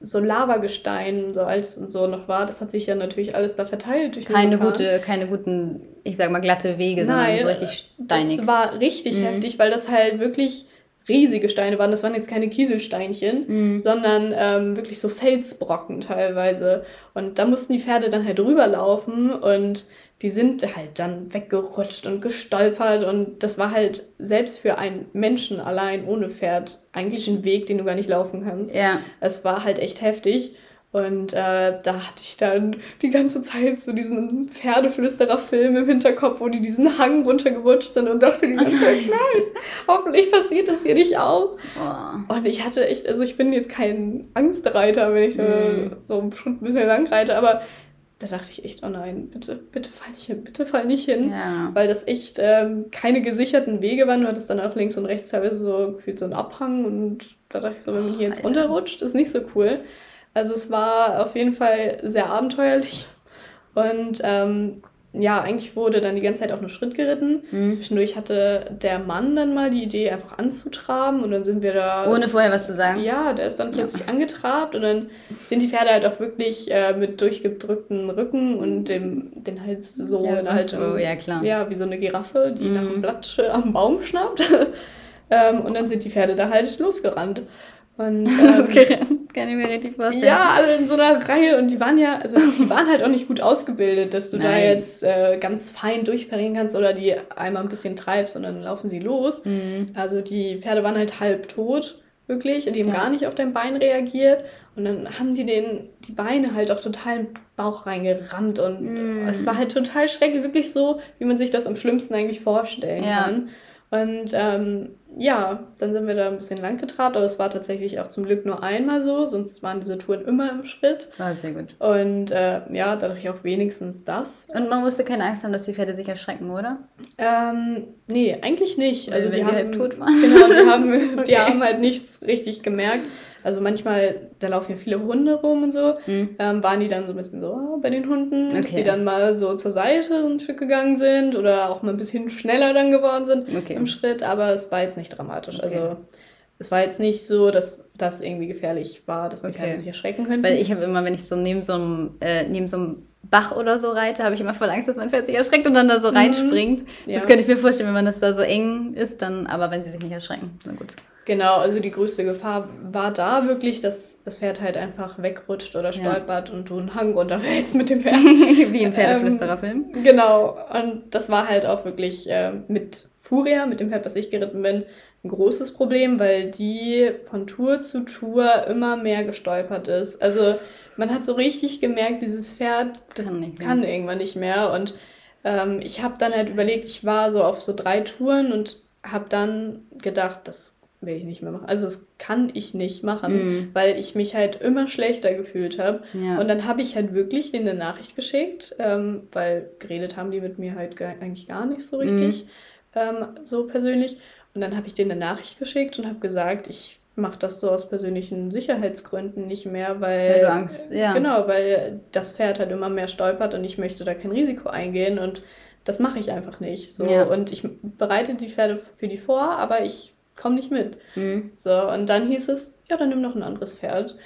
so Lavagestein, so alt und so noch war. Das hat sich ja natürlich alles da verteilt durch keine gute, keine guten, ich sag mal glatte Wege, Nein, sondern so richtig steinig. Das war richtig mhm. heftig, weil das halt wirklich riesige Steine waren. Das waren jetzt keine Kieselsteinchen, mhm. sondern ähm, wirklich so Felsbrocken teilweise. Und da mussten die Pferde dann halt rüberlaufen und die sind halt dann weggerutscht und gestolpert und das war halt selbst für einen Menschen allein ohne Pferd eigentlich ein Weg, den du gar nicht laufen kannst. Ja. Es war halt echt heftig. Und äh, da hatte ich dann die ganze Zeit so diesen Pferdeflüsterer-Film im Hinterkopf, wo die diesen Hang runtergerutscht sind und dachte die ganze Zeit, nein, hoffentlich passiert das hier nicht auch. Oh. Und ich hatte echt, also ich bin jetzt kein Angstreiter, wenn ich mm. so ein bisschen lang reite, aber da dachte ich echt, oh nein, bitte, bitte fall nicht hin, bitte fall nicht hin. Ja. Weil das echt ähm, keine gesicherten Wege waren. Du hattest dann auch links und rechts teilweise so gefühlt so einen Abhang und da dachte ich so, wenn man hier jetzt runterrutscht, ist nicht so cool. Also es war auf jeden Fall sehr abenteuerlich. Und ähm, ja, eigentlich wurde dann die ganze Zeit auch nur Schritt geritten. Mhm. Zwischendurch hatte der Mann dann mal die Idee, einfach anzutraben und dann sind wir da. Ohne vorher was zu sagen. Ja, der ist dann plötzlich ja. angetrabt und dann sind die Pferde halt auch wirklich äh, mit durchgedrückten Rücken und dem den Hals so ja, in Haltung. So, ja, klar. Ja, wie so eine Giraffe, die mhm. nach einem Blatt äh, am Baum schnappt. ähm, und dann sind die Pferde da halt losgerannt. Und, ähm, kann ich mir richtig vorstellen. Ja, alle in so einer Reihe und die waren ja, also die waren halt auch nicht gut ausgebildet, dass du Nein. da jetzt äh, ganz fein durchparieren kannst oder die einmal ein bisschen treibst und dann laufen sie los. Mhm. Also die Pferde waren halt halb tot, wirklich, und die haben ja. gar nicht auf dein Bein reagiert. Und dann haben die den, die Beine halt auch total in den Bauch reingerammt und mhm. es war halt total schrecklich, wirklich so, wie man sich das am schlimmsten eigentlich vorstellen ja. kann. Und ähm, ja, dann sind wir da ein bisschen lang getrabt, aber es war tatsächlich auch zum Glück nur einmal so, sonst waren diese Touren immer im Schritt. War sehr gut. Und äh, ja, dadurch auch wenigstens das. Und man musste keine Angst haben, dass die Pferde sich erschrecken, oder? Ähm, nee, eigentlich nicht. Weil also die, haben, halb tot waren. Genau, die haben, okay. die haben halt nichts richtig gemerkt. Also manchmal, da laufen ja viele Hunde rum und so, mhm. ähm, waren die dann so ein bisschen so oh, bei den Hunden, okay. dass die dann mal so zur Seite ein Stück gegangen sind oder auch mal ein bisschen schneller dann geworden sind okay. im Schritt, aber es war jetzt nicht dramatisch. Okay. Also es war jetzt nicht so, dass das irgendwie gefährlich war, dass die okay. Pferde sich erschrecken könnten. Weil ich habe immer, wenn ich so neben so einem, äh, neben so einem Bach oder so reite, habe ich immer voll Angst, dass mein Pferd sich erschreckt und dann da so mhm. reinspringt. Ja. Das könnte ich mir vorstellen, wenn man das da so eng ist, dann, aber wenn sie sich nicht erschrecken, na gut. Genau, also die größte Gefahr war da wirklich, dass das Pferd halt einfach wegrutscht oder stolpert ja. und du einen Hang runterfällst mit dem Pferd. Wie im Pferdeflüstererfilm. Ähm, genau, und das war halt auch wirklich äh, mit Furia, mit dem Pferd, was ich geritten bin, ein großes Problem, weil die von Tour zu Tour immer mehr gestolpert ist. Also man hat so richtig gemerkt, dieses Pferd, das kann, kann irgendwann nicht mehr. Und ähm, ich habe dann halt überlegt, ich war so auf so drei Touren und habe dann gedacht, das will ich nicht mehr machen. Also das kann ich nicht machen, mm. weil ich mich halt immer schlechter gefühlt habe. Ja. Und dann habe ich halt wirklich denen eine Nachricht geschickt, ähm, weil geredet haben die mit mir halt gar, eigentlich gar nicht so richtig, mm. ähm, so persönlich. Und dann habe ich denen eine Nachricht geschickt und habe gesagt, ich mache das so aus persönlichen Sicherheitsgründen nicht mehr, weil, weil du Angst, ja. genau, weil das Pferd halt immer mehr stolpert und ich möchte da kein Risiko eingehen und das mache ich einfach nicht. So ja. und ich bereite die Pferde für die vor, aber ich komm nicht mit. Mhm. So, und dann hieß es, ja, dann nimm noch ein anderes Pferd.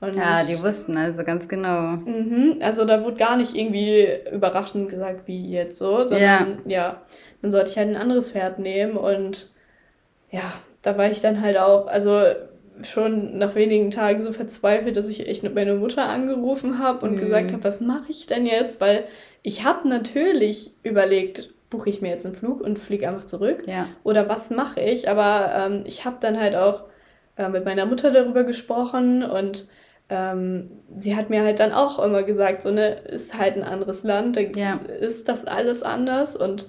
Und ja, die wussten also ganz genau. Mhm, also da wurde gar nicht irgendwie überraschend gesagt, wie jetzt so, sondern ja. ja, dann sollte ich halt ein anderes Pferd nehmen und ja, da war ich dann halt auch, also schon nach wenigen Tagen so verzweifelt, dass ich echt meine Mutter angerufen habe und mhm. gesagt habe, was mache ich denn jetzt? Weil ich habe natürlich überlegt, buche ich mir jetzt einen Flug und fliege einfach zurück? Ja. Oder was mache ich? Aber ähm, ich habe dann halt auch äh, mit meiner Mutter darüber gesprochen und ähm, sie hat mir halt dann auch immer gesagt, so ne, ist halt ein anderes Land, da ja. ist das alles anders und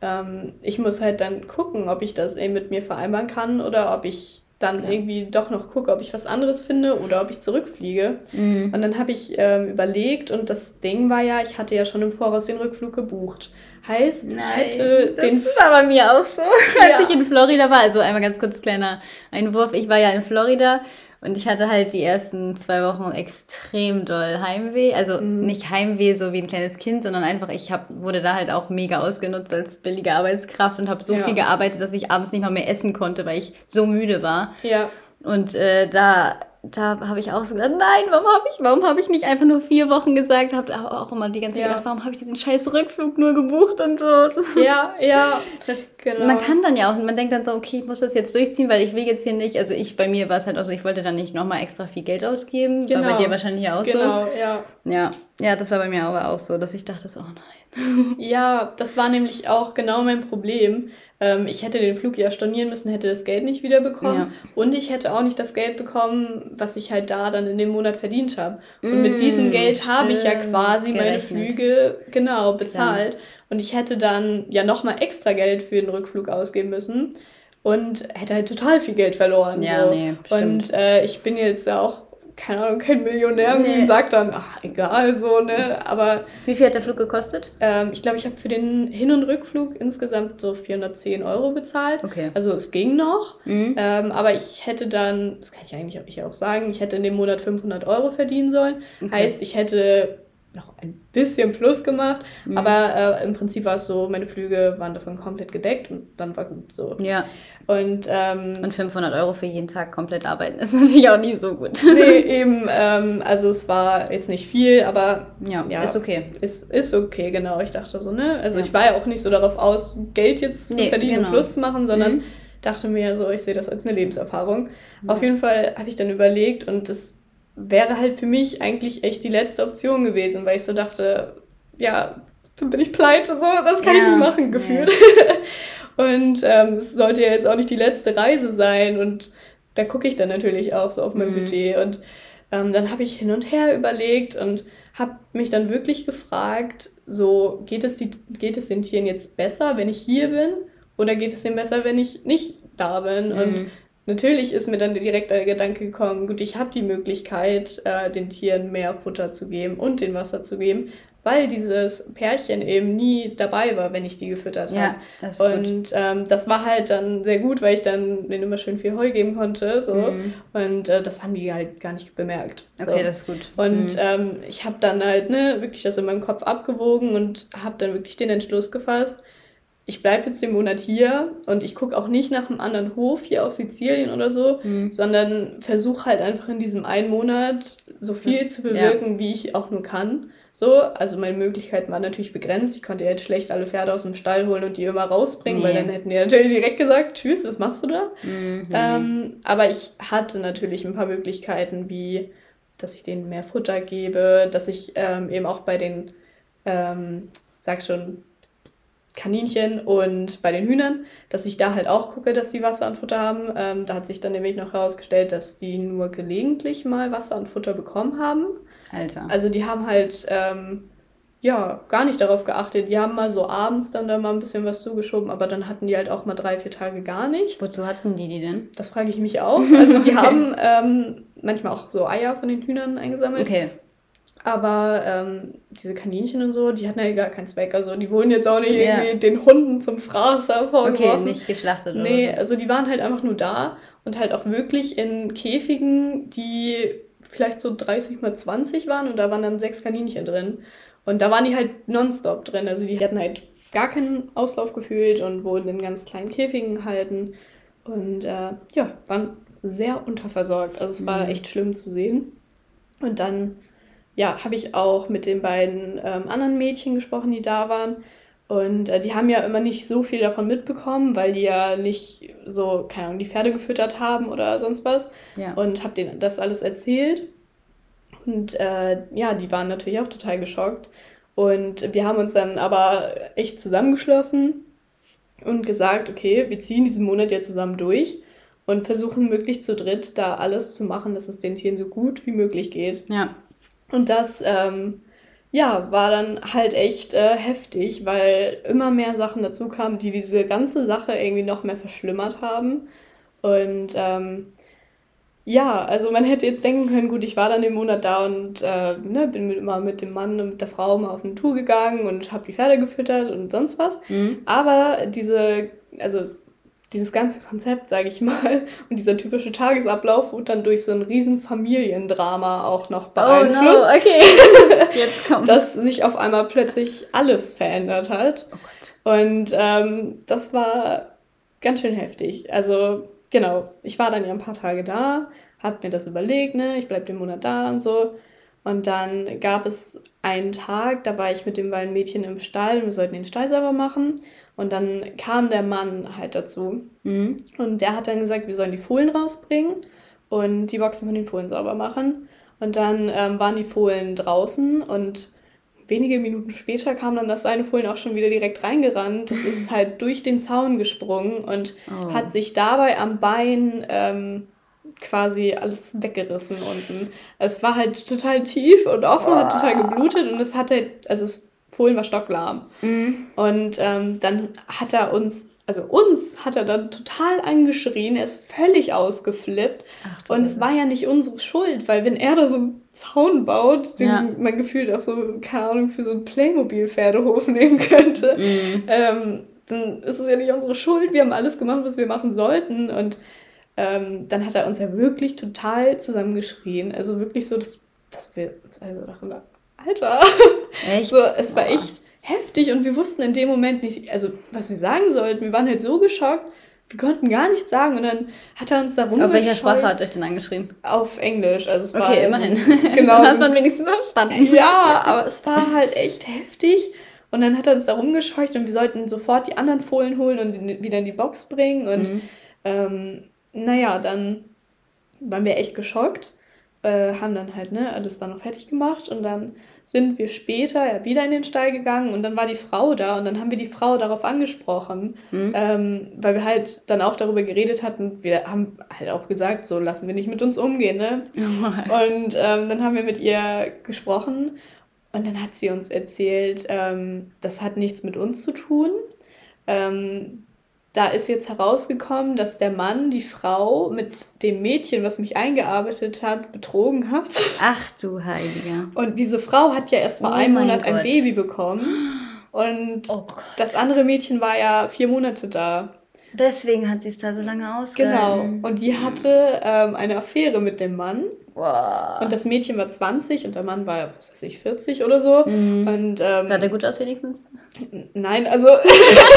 ähm, ich muss halt dann gucken, ob ich das eben mit mir vereinbaren kann oder ob ich dann ja. irgendwie doch noch gucke, ob ich was anderes finde oder ob ich zurückfliege. Mhm. Und dann habe ich ähm, überlegt und das Ding war ja, ich hatte ja schon im Voraus den Rückflug gebucht. Heißt, Nein, ich hätte das den. Das war bei mir auch so, ja. als ich in Florida war. Also einmal ganz kurz kleiner Einwurf. Ich war ja in Florida und ich hatte halt die ersten zwei Wochen extrem doll Heimweh. Also mhm. nicht Heimweh so wie ein kleines Kind, sondern einfach, ich hab, wurde da halt auch mega ausgenutzt als billige Arbeitskraft und habe so ja. viel gearbeitet, dass ich abends nicht mal mehr essen konnte, weil ich so müde war. Ja. Und äh, da da habe ich auch so gedacht, nein, warum habe ich, warum habe ich nicht einfach nur vier Wochen gesagt? Habe auch immer die ganze Zeit ja. gedacht, warum habe ich diesen scheiß Rückflug nur gebucht und so. Ja, ja, das, genau. Man kann dann ja auch, man denkt dann so, okay, ich muss das jetzt durchziehen, weil ich will jetzt hier nicht, also ich, bei mir war es halt auch so, ich wollte dann nicht nochmal extra viel Geld ausgeben. Genau. War bei genau. dir wahrscheinlich auch genau, so. Genau, ja. Ja, ja, das war bei mir aber auch so, dass ich dachte, oh nein. ja, das war nämlich auch genau mein Problem ähm, ich hätte den Flug ja stornieren müssen, hätte das Geld nicht wiederbekommen. Ja. Und ich hätte auch nicht das Geld bekommen, was ich halt da dann in dem Monat verdient habe. Und mm, mit diesem Geld habe ich ja quasi gerechnet. meine Flüge genau bezahlt. Ja. Und ich hätte dann ja nochmal extra Geld für den Rückflug ausgeben müssen und hätte halt total viel Geld verloren. Ja, so. nee, und äh, ich bin jetzt auch keine Ahnung, kein Millionär nee. und sagt dann, ach, egal, so, ne, aber... Wie viel hat der Flug gekostet? Ähm, ich glaube, ich habe für den Hin- und Rückflug insgesamt so 410 Euro bezahlt. Okay. Also es ging noch, mhm. ähm, aber ich hätte dann, das kann ich eigentlich auch sagen, ich hätte in dem Monat 500 Euro verdienen sollen. Okay. Heißt, ich hätte noch ein bisschen Plus gemacht, mhm. aber äh, im Prinzip war es so, meine Flüge waren davon komplett gedeckt und dann war gut so. Ja. Und, ähm, und 500 Euro für jeden Tag komplett arbeiten ist natürlich auch nicht so gut. Nee, eben, ähm, also es war jetzt nicht viel, aber ja, ja ist okay. Ist, ist okay, genau. Ich dachte so, ne? Also ja. ich war ja auch nicht so darauf aus, Geld jetzt nee, zu verdienen genau. und Plus zu machen, sondern mhm. dachte mir so, ich sehe das als eine Lebenserfahrung. Ja. Auf jeden Fall habe ich dann überlegt und das wäre halt für mich eigentlich echt die letzte Option gewesen, weil ich so dachte, ja, dann bin ich pleite, so, das kann ja, ich nicht machen, gefühlt. Ja. und ähm, es sollte ja jetzt auch nicht die letzte Reise sein und da gucke ich dann natürlich auch so auf mein mhm. Budget und ähm, dann habe ich hin und her überlegt und habe mich dann wirklich gefragt, so geht es, die, geht es den Tieren jetzt besser, wenn ich hier bin oder geht es denen besser, wenn ich nicht da bin? Mhm. Und natürlich ist mir dann direkt der Gedanke gekommen, gut, ich habe die Möglichkeit, äh, den Tieren mehr Futter zu geben und den Wasser zu geben, weil dieses Pärchen eben nie dabei war, wenn ich die gefüttert habe. Ja, und ähm, das war halt dann sehr gut, weil ich dann denen immer schön viel Heu geben konnte. So. Mhm. Und äh, das haben die halt gar nicht bemerkt. So. Okay, das ist gut. Und mhm. ähm, ich habe dann halt ne, wirklich das in meinem Kopf abgewogen und habe dann wirklich den Entschluss gefasst, ich bleibe jetzt den Monat hier und ich gucke auch nicht nach einem anderen Hof hier auf Sizilien oder so, mhm. sondern versuche halt einfach in diesem einen Monat so viel zu bewirken, ja. wie ich auch nur kann. So, also meine Möglichkeiten waren natürlich begrenzt. Ich konnte jetzt schlecht alle Pferde aus dem Stall holen und die immer rausbringen, nee. weil dann hätten die natürlich direkt gesagt, tschüss, was machst du da? Mhm. Ähm, aber ich hatte natürlich ein paar Möglichkeiten, wie, dass ich denen mehr Futter gebe, dass ich ähm, eben auch bei den, ähm, sag schon, Kaninchen und bei den Hühnern, dass ich da halt auch gucke, dass die Wasser und Futter haben. Ähm, da hat sich dann nämlich noch herausgestellt, dass die nur gelegentlich mal Wasser und Futter bekommen haben. Alter. Also die haben halt ähm, ja gar nicht darauf geachtet. Die haben mal so abends dann da mal ein bisschen was zugeschoben, aber dann hatten die halt auch mal drei, vier Tage gar nichts. Wozu hatten die die denn? Das frage ich mich auch. Also die haben ähm, manchmal auch so Eier von den Hühnern eingesammelt. Okay. Aber ähm, diese Kaninchen und so, die hatten ja gar keinen Zweck. Also die wurden jetzt auch nicht ja. irgendwie den Hunden zum Fraßer vorgeworfen. Okay, nicht geschlachtet oder Nee, also die waren halt einfach nur da und halt auch wirklich in Käfigen, die vielleicht so 30 mal 20 waren und da waren dann sechs Kaninchen drin. Und da waren die halt nonstop drin. Also die hatten halt gar keinen Auslauf gefühlt und wurden in ganz kleinen Käfigen gehalten. Und äh, ja, waren sehr unterversorgt. Also es war mhm. echt schlimm zu sehen. Und dann ja, habe ich auch mit den beiden ähm, anderen Mädchen gesprochen, die da waren. Und äh, die haben ja immer nicht so viel davon mitbekommen, weil die ja nicht so, keine Ahnung, die Pferde gefüttert haben oder sonst was. Ja. Und habe denen das alles erzählt. Und äh, ja, die waren natürlich auch total geschockt. Und wir haben uns dann aber echt zusammengeschlossen und gesagt, okay, wir ziehen diesen Monat ja zusammen durch. und versuchen möglichst zu dritt da alles zu machen, dass es den Tieren so gut wie möglich geht. Ja. Und das, ähm, ja, war dann halt echt äh, heftig, weil immer mehr Sachen dazu kamen, die diese ganze Sache irgendwie noch mehr verschlimmert haben. Und ähm, ja, also man hätte jetzt denken können, gut, ich war dann den Monat da und äh, ne, bin mit, immer mit dem Mann und mit der Frau mal auf eine Tour gegangen und habe die Pferde gefüttert und sonst was. Mhm. Aber diese, also dieses ganze Konzept, sage ich mal, und dieser typische Tagesablauf wurde dann durch so ein riesen Familiendrama auch noch beeinflusst. Oh no, okay. Jetzt kommt. dass sich auf einmal plötzlich alles verändert hat. oh Gott. Und ähm, das war ganz schön heftig. Also, genau, ich war dann ja ein paar Tage da, hab mir das überlegt, ne, ich bleib den Monat da und so. Und dann gab es einen Tag, da war ich mit dem beiden Mädchen im Stall und wir sollten den Stall sauber machen. Und dann kam der Mann halt dazu. Mhm. Und der hat dann gesagt, wir sollen die Fohlen rausbringen und die Boxen von den Fohlen sauber machen. Und dann ähm, waren die Fohlen draußen und wenige Minuten später kam dann das seine Fohlen auch schon wieder direkt reingerannt. Das ist halt durch den Zaun gesprungen und Oh. hat sich dabei am Bein ähm, quasi alles weggerissen unten. Es war halt total tief und offen, hat total geblutet und es hat halt, also das Fohlen war stocklahm. Mhm. Und ähm, dann hat er uns, also uns hat er dann total angeschrien, er ist völlig ausgeflippt. Ach, Und es war ja nicht unsere Schuld, weil wenn er da so einen Zaun baut, den Ja. man gefühlt auch so, keine Ahnung, für so einen Playmobil-Pferdehof nehmen könnte, Mhm. ähm, dann ist es ja nicht unsere Schuld. Wir haben alles gemacht, was wir machen sollten. Und ähm, dann hat er uns ja wirklich total zusammengeschrien. Also wirklich so, dass, dass wir uns also dachten, Alter, Echt? so, es war echt heftig und wir wussten in dem Moment nicht, also was wir sagen sollten. Wir waren halt so geschockt, wir konnten gar nichts sagen und dann hat er uns da Auf welcher. Sprache hat euch denn angeschrien? Auf Englisch, also es war Okay, so- immerhin. genau Dann hat so- man wenigstens verstanden. ja, aber es war halt echt heftig. Und dann hat er uns da rumgescheucht und wir sollten sofort die anderen Fohlen holen und wieder in die Box bringen. Und Mhm. ähm, naja, dann waren wir echt geschockt, äh, haben dann halt ne, alles dann noch fertig gemacht und dann sind wir später ja wieder in den Stall gegangen und dann war die Frau da und dann haben wir die Frau darauf angesprochen, Mhm. ähm, weil wir halt dann auch darüber geredet hatten, wir haben halt auch gesagt, so lassen wir nicht mit uns umgehen, ne? Und ähm, dann haben wir mit ihr gesprochen und dann hat sie uns erzählt, ähm, das hat nichts mit uns zu tun. Ähm, da ist jetzt herausgekommen, dass der Mann die Frau mit dem Mädchen, was mich eingearbeitet hat, betrogen hat. Ach du Heiliger. Und diese Frau hat ja erst vor Oh einem Monat ein Gott. Baby bekommen. Und Oh das andere Mädchen war ja vier Monate da. Deswegen hat sie es da so lange Genau. ausgehalten. Und die hatte ähm, eine Affäre mit dem Mann. Wow. Und das Mädchen war 20 und der Mann war, was weiß ich, 40 oder so. Mhm. Und ähm, Sah der gut aus wenigstens? nein, also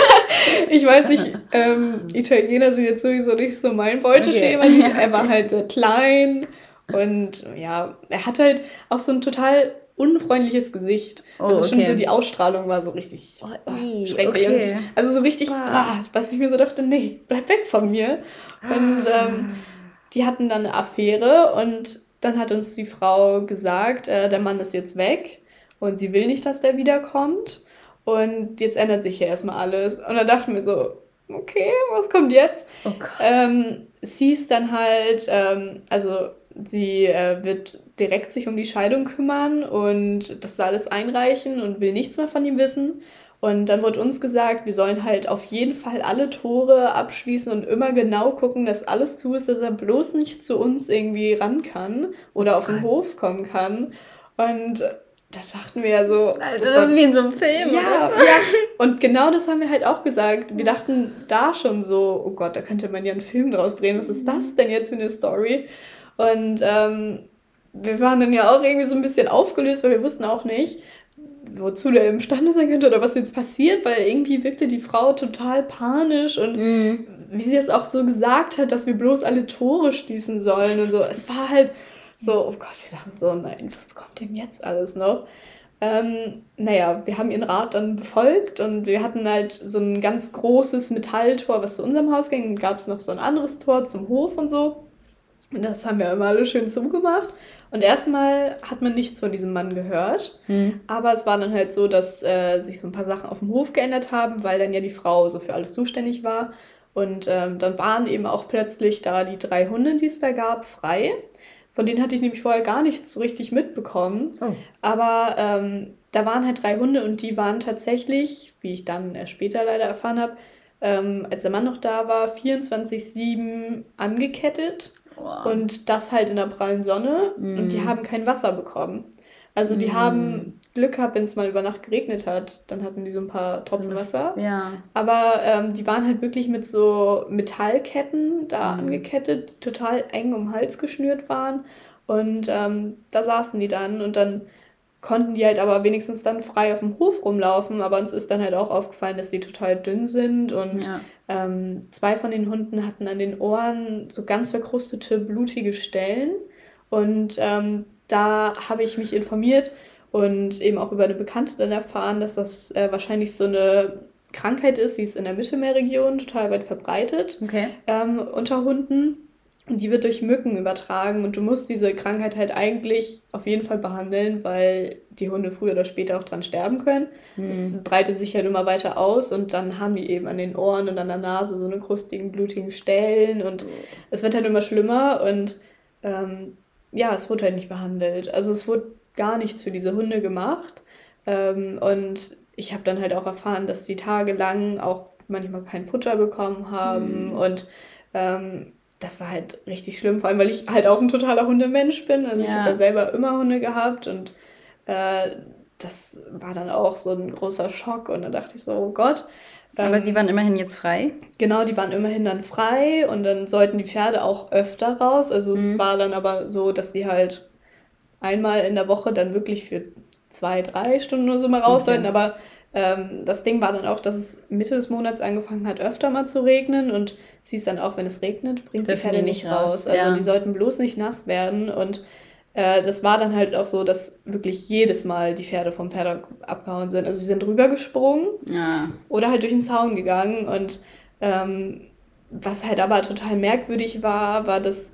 ich weiß nicht, ähm, Italiener sind jetzt sowieso nicht so mein Beuteschema. Okay. Er war halt sehr klein und ja, er hat halt auch so ein total unfreundliches Gesicht. Oh, also schon okay. so die Ausstrahlung war so richtig Oh, oh, schrecklich. okay. Also so richtig, Ah. ah, was ich mir so dachte, nee, bleib weg von mir. Und ähm, die hatten dann eine Affäre und dann hat uns die Frau gesagt, äh, der Mann ist jetzt weg und sie will nicht, dass der wiederkommt. Und jetzt ändert sich ja erstmal alles. Und da dachten wir so, okay, was kommt jetzt? Oh Gott. Ähm, sie ist dann halt, ähm, also sie äh, wird direkt sich um die Scheidung kümmern und das alles einreichen und will nichts mehr von ihm wissen. Und dann wird uns gesagt, wir sollen halt auf jeden Fall alle Tore abschließen und immer genau gucken, dass alles zu ist, dass er bloß nicht zu uns irgendwie ran kann oder auf den Hof kommen kann. Und da dachten wir ja so, Alter, oh das ist wie in so einem Film. ja, oder? ja. Und genau das haben wir halt auch gesagt. Wir dachten da schon so, oh Gott, da könnte man ja einen Film draus drehen. Was ist das denn jetzt für eine Story? Und ähm, wir waren dann ja auch irgendwie so ein bisschen aufgelöst, weil wir wussten auch nicht, wozu der imstande sein könnte oder was jetzt passiert, weil irgendwie wirkte die Frau total panisch und Mhm. wie sie es auch so gesagt hat, dass wir bloß alle Tore schließen sollen und so. Es war halt so, oh Gott, wir dachten so, nein, was bekommt denn jetzt alles noch? Ähm, naja, wir haben ihren Rat dann befolgt und wir hatten halt so ein ganz großes Metalltor, was zu unserem Haus ging. Und gab es noch so ein anderes Tor zum Hof und so. Und das haben wir immer alle schön zugemacht. Und erstmal hat man nichts von diesem Mann gehört. Mhm. Aber es war dann halt so, dass äh, sich so ein paar Sachen auf dem Hof geändert haben, weil dann ja die Frau so für alles zuständig war. Und ähm, dann waren eben auch plötzlich da die drei Hunde, die es da gab, frei. Von denen hatte ich nämlich vorher gar nichts so richtig mitbekommen. Oh. Aber ähm, da waren halt drei Hunde und die waren tatsächlich, wie ich dann erst später leider erfahren habe, ähm, als der Mann noch da war, 24-7 angekettet. Wow. Und das halt in der prallen Sonne. Mm. Und die mhm. haben kein Wasser bekommen. Also die mm. haben Glück gehabt, wenn es mal über Nacht geregnet hat, dann hatten die so ein paar Tropfen Wasser. Ja. Aber ähm, die waren halt wirklich mit so Metallketten da mm. angekettet, die total eng um den Hals geschnürt waren. Und ähm, da saßen die dann und dann konnten die halt aber wenigstens dann frei auf dem Hof rumlaufen. Aber uns ist dann halt auch aufgefallen, dass die total dünn sind. Und ja. ähm, zwei von den Hunden hatten an den Ohren so ganz verkrustete, blutige Stellen. Und ähm, da habe ich mich informiert und eben auch über eine Bekannte dann erfahren, dass das äh, wahrscheinlich so eine Krankheit ist, die ist in der Mittelmeerregion total weit verbreitet okay. ähm, unter Hunden. Und die wird durch Mücken übertragen und du musst diese Krankheit halt eigentlich auf jeden Fall behandeln, weil die Hunde früher oder später auch dran sterben können. Hm. Es breitet sich halt immer weiter aus und dann haben die eben an den Ohren und an der Nase so eine krustigen, blutigen Stellen und es wird halt immer schlimmer und ähm, ja, es wurde halt nicht behandelt. Also es wurde gar nichts für diese Hunde gemacht. Ähm, und ich habe dann halt auch erfahren, dass die tagelang auch manchmal kein Futter bekommen haben mhm. und ähm, das war halt richtig schlimm, vor allem weil ich halt auch ein totaler Hundemensch bin. Also ja. ich habe ja selber immer Hunde gehabt und äh, das war dann auch so ein großer Schock und dann dachte ich so, oh Gott. Aber ähm, die waren immerhin jetzt frei? Genau, die waren immerhin dann frei und dann sollten die Pferde auch öfter raus. Also mhm. es war dann aber so, dass die halt einmal in der Woche dann wirklich für zwei, drei Stunden oder so mal raus okay. sollten. Aber ähm, das Ding war dann auch, dass es Mitte des Monats angefangen hat, öfter mal zu regnen. Und es hieß dann auch, wenn es regnet, bringt Dürfen die Pferde nicht raus. raus. Also ja. die sollten bloß nicht nass werden. Und äh, das war dann halt auch so, dass wirklich jedes Mal die Pferde vom Paddock abgehauen sind. Also sie sind rübergesprungen ja. oder halt durch den Zaun gegangen. Und ähm, was halt aber total merkwürdig war, war, dass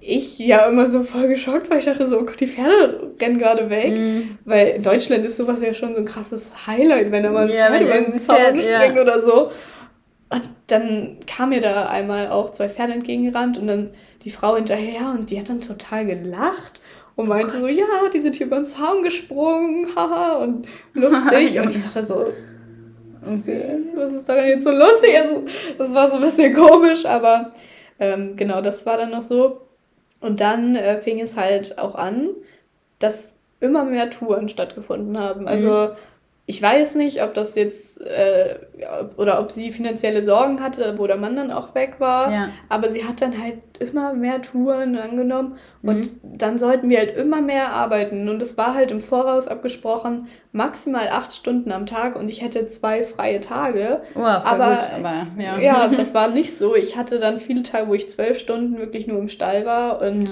ich ja immer so voll geschockt, weil ich dachte so, oh Gott, die Pferde rennen gerade weg. Mm. Weil in Deutschland ist sowas ja schon so ein krasses Highlight, wenn da mal ein ja, Pferd über den Zaun springt ja. oder so. Und dann kam mir da einmal auch zwei Pferde entgegengerannt und dann die Frau hinterher und die hat dann total gelacht und oh meinte oh so, ja, die sind hier über den Zaun gesprungen, haha, und lustig. und ich dachte so, okay. was ist daran jetzt so lustig? Also, das war so ein bisschen komisch, aber ähm, genau, das war dann noch so. Und dann äh, fing es halt auch an, dass immer mehr Touren stattgefunden haben. Also mhm. Ich weiß nicht, ob das jetzt äh, oder ob sie finanzielle Sorgen hatte, wo der Mann dann auch weg war. Ja. Aber sie hat dann halt immer mehr Touren angenommen und mhm. dann sollten wir halt immer mehr arbeiten. Und es war halt im Voraus abgesprochen, maximal acht Stunden am Tag und ich hätte zwei freie Tage. Oh, aber, gut, aber ja. ja, das war nicht so. Ich hatte dann viele Tage, wo ich zwölf Stunden wirklich nur im Stall war und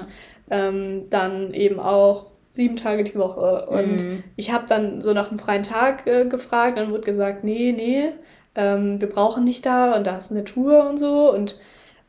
ja. ähm, dann eben auch sieben Tage die Woche. Und mhm. ich habe dann so nach einem freien Tag äh, gefragt, dann wurde gesagt, nee, nee, ähm, wir brauchen nicht da und da ist eine Tour und so. Und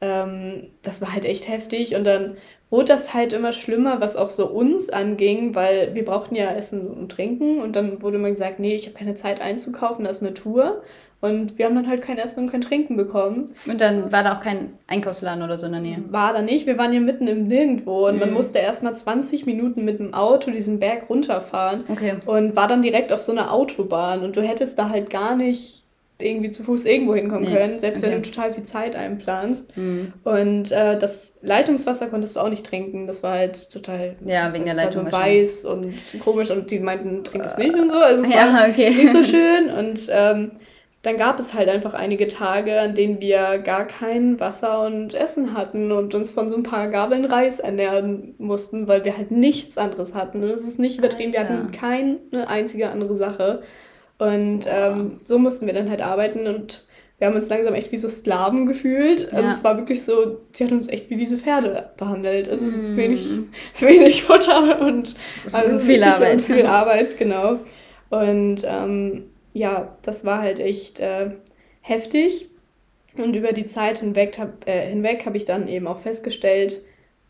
ähm, das war halt echt heftig. Und dann wurde das halt immer schlimmer, was auch so uns anging, weil wir brauchten ja Essen und Trinken. Und dann wurde immer gesagt, nee, ich habe keine Zeit einzukaufen, das ist eine Tour. Und wir haben dann halt kein Essen und kein Trinken bekommen. Und dann war da auch kein Einkaufsladen oder so in der Nähe? War da nicht. Wir waren hier mitten im Nirgendwo. Und mhm. man musste erst mal 20 Minuten mit dem Auto diesen Berg runterfahren. Okay. Und war dann direkt auf so einer Autobahn. Und du hättest da halt gar nicht irgendwie zu Fuß irgendwo hinkommen nee. können, selbst okay. wenn du total viel Zeit einplanst. Mhm. Und äh, das Leitungswasser konntest du auch nicht trinken. Das war halt total. Ja, wegen der Leitung. War so weiß und komisch und die meinten, trink es nicht und so. Also es ja, war okay. nicht so schön. Und ähm, dann gab es halt einfach einige Tage, an denen wir gar kein Wasser und Essen hatten und uns von so ein paar Gabeln Reis ernähren mussten, weil wir halt nichts anderes hatten. Und das ist nicht übertrieben, wir hatten keine einzige andere Sache. Und ähm, so mussten wir dann halt arbeiten und wir haben uns langsam echt wie so Sklaven gefühlt. Also ja. es war wirklich so, sie hat uns echt wie diese Pferde behandelt. Also mm. wenig, wenig Futter und also viel Arbeit. Viel Arbeit, genau. Und ähm, ja, das war halt echt äh, heftig. Und über die Zeit hinweg habe äh, hinweg hab ich dann eben auch festgestellt,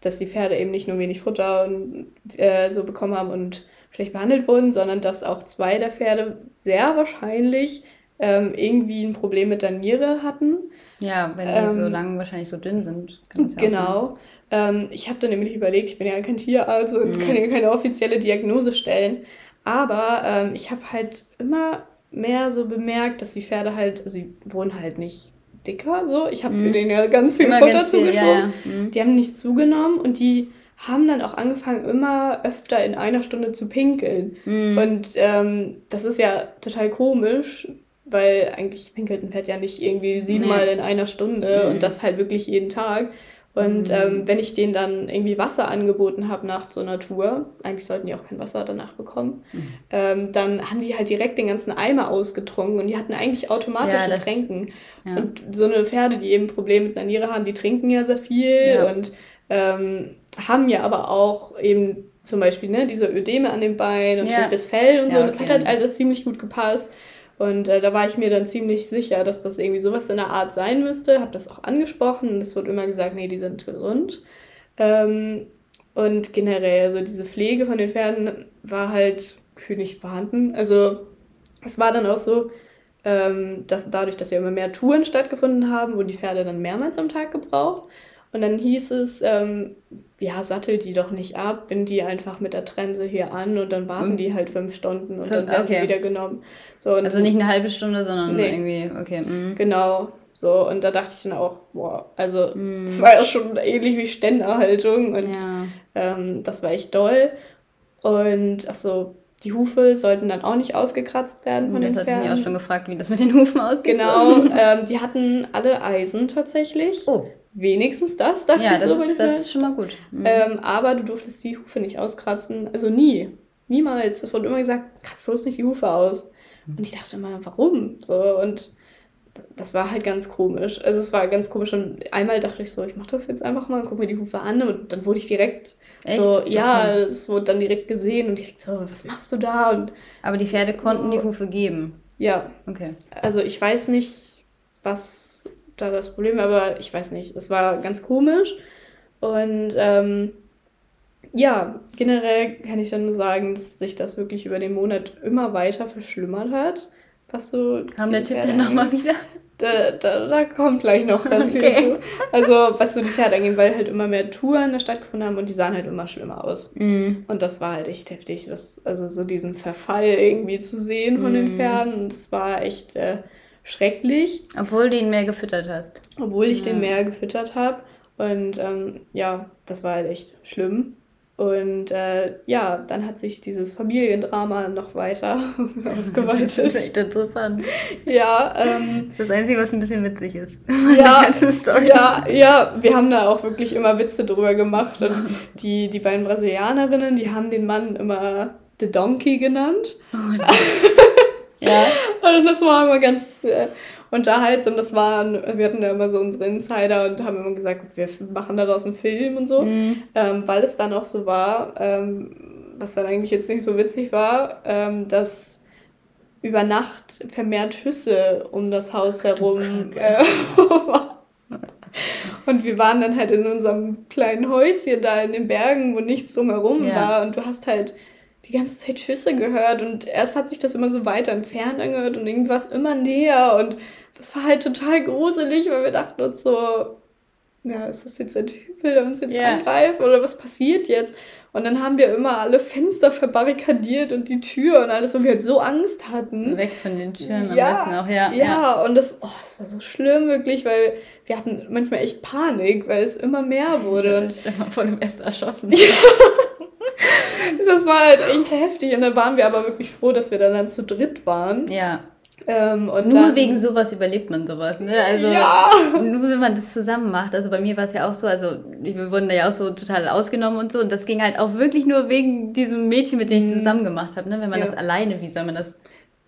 dass die Pferde eben nicht nur wenig Futter und, äh, so bekommen haben und schlecht behandelt wurden, sondern dass auch zwei der Pferde sehr wahrscheinlich ähm, irgendwie ein Problem mit der Niere hatten. Ja, wenn die ähm, so lang wahrscheinlich so dünn sind. Genau. Ähm, ich habe dann nämlich überlegt, ich bin ja kein Tierarzt und mhm. kann ja keine offizielle Diagnose stellen. Aber ähm, ich habe halt immer mehr so bemerkt, dass die Pferde halt, also sie wurden halt nicht dicker, so. Ich habe mhm. denen ja ganz viel immer Futter zugeschoben. Ja, ja. Mhm. Die haben nicht zugenommen und die haben dann auch angefangen, immer öfter in einer Stunde zu pinkeln. Mhm. Und ähm, das ist ja total komisch, weil eigentlich pinkelt ein Pferd ja nicht irgendwie siebenmal nee. in einer Stunde und das halt wirklich jeden Tag. Und mhm. ähm, wenn ich denen dann irgendwie Wasser angeboten habe nach so einer Tour, eigentlich sollten die auch kein Wasser danach bekommen, mhm. ähm, dann haben die halt direkt den ganzen Eimer ausgetrunken und die hatten eigentlich automatische ja, Tränken. Ja. Und so eine Pferde, die eben Probleme mit der Niere haben, die trinken ja sehr viel ja. und ähm, haben ja aber auch eben zum Beispiel ne, diese Ödeme an den Beinen und schlechtes Fell und so. Und das hat halt alles ziemlich gut gepasst. Und äh, da war ich mir dann ziemlich sicher, dass das irgendwie sowas in der Art sein müsste. Habe das auch angesprochen und es wurde immer gesagt, nee, die sind gesund. Ähm, und generell, also diese Pflege von den Pferden war halt nicht vorhanden. Also es war dann auch so, ähm, dass dadurch, dass ja immer mehr Touren stattgefunden haben, wurden die Pferde dann mehrmals am Tag gebraucht. Und dann hieß es, ähm, ja, sattel die doch nicht ab, bind die einfach mit der Trense hier an und dann warten mhm. die halt fünf Stunden und dann werden okay. sie wieder genommen. So, also nicht eine halbe Stunde, sondern nee. irgendwie, okay. Mhm. Genau. So, und da dachte ich dann auch, boah, also mhm. das war ja schon ähnlich wie Ständerhaltung und ja. ähm, das war echt doll. Und ach so, die Hufe sollten dann auch nicht ausgekratzt werden von das den Pferden. Ich mich auch schon gefragt, wie das mit den Hufen aussieht. Genau, ähm, die hatten alle Eisen tatsächlich. Oh wenigstens das, dachte ja, ich das so. Ist, das ist schon mal gut. Mhm. Ähm, aber du durftest die Hufe nicht auskratzen. Also nie. Niemals. Es wurde immer gesagt, kratz bloß nicht die Hufe aus. Und ich dachte immer, warum? So, und das war halt ganz komisch. Also es war ganz komisch. Und einmal dachte ich so, ich mach das jetzt einfach mal und guck mir die Hufe an. Und dann wurde ich direkt Echt? so, ja, es wurde dann direkt gesehen und direkt so, was machst du da? Und aber die Pferde konnten so, die Hufe geben. Ja. Okay. Also ich weiß nicht, was da das Problem, aber ich weiß nicht, es war ganz komisch. Und ähm, ja, generell kann ich dann nur sagen, dass sich das wirklich über den Monat immer weiter verschlimmert hat. Was so. Kam der Tipp dann nochmal wieder? Da, da, da kommt gleich noch ganz okay. viel zu. Also, was so die Pferde angeht, weil halt immer mehr Touren in der Stadt gefunden haben und die sahen halt immer schlimmer aus. Mm. Und das war halt echt heftig. Das, also, so diesen Verfall irgendwie zu sehen von mm. den Pferden, das war echt. Äh, schrecklich. Obwohl du ihn mehr gefüttert hast. Obwohl ich ja. den mehr gefüttert habe. Und ähm, ja, das war halt echt schlimm. Und äh, ja, dann hat sich dieses Familiendrama noch weiter ausgeweitet. Das ist echt interessant. Ja. Ähm, das ist das Einzige, was ein bisschen witzig ist. Ja, ja, ja, wir haben da auch wirklich immer Witze drüber gemacht. Und die, die beiden Brasilianerinnen, die haben den Mann immer The Donkey genannt. Oh, Ja. Und das war immer ganz äh, unterhaltsam. Das waren, wir hatten da immer so unsere Insider und haben immer gesagt, gut, wir machen daraus einen Film und so. Mhm. Ähm, weil es dann auch so war, ähm, was dann eigentlich jetzt nicht so witzig war, ähm, dass über Nacht vermehrt Schüsse um das Haus herum äh, Und wir waren dann halt in unserem kleinen Häuschen da in den Bergen, wo nichts drumherum ja. war. Und du hast halt die ganze Zeit Schüsse gehört und erst hat sich das immer so weiter entfernt angehört und irgendwas immer näher und das war halt total gruselig, weil wir dachten uns so, ja, ist das jetzt ein Typ, der uns jetzt yeah. angreift oder was passiert jetzt? Und dann haben wir immer alle Fenster verbarrikadiert und die Tür und alles, weil wir halt so Angst hatten. Weg von den Türen ja, am besten auch, ja. Ja, ja. und das, oh, das war so schlimm wirklich, weil wir hatten manchmal echt Panik, weil es immer mehr wurde. Ich stell mal vor, du wärst erschossen. Das war halt echt heftig. Und dann waren wir aber wirklich froh, dass wir dann, dann zu dritt waren. Ja. Ähm, nur dann, wegen sowas überlebt man sowas, ne? Also ja. nur wenn man das zusammen macht. Also bei mir war es ja auch so, also wir wurden da ja auch so total ausgenommen und so. Und das ging halt auch wirklich nur wegen diesem Mädchen, mit dem ich mhm. zusammen gemacht habe. Ne? Wenn man ja. das alleine, wie soll man das?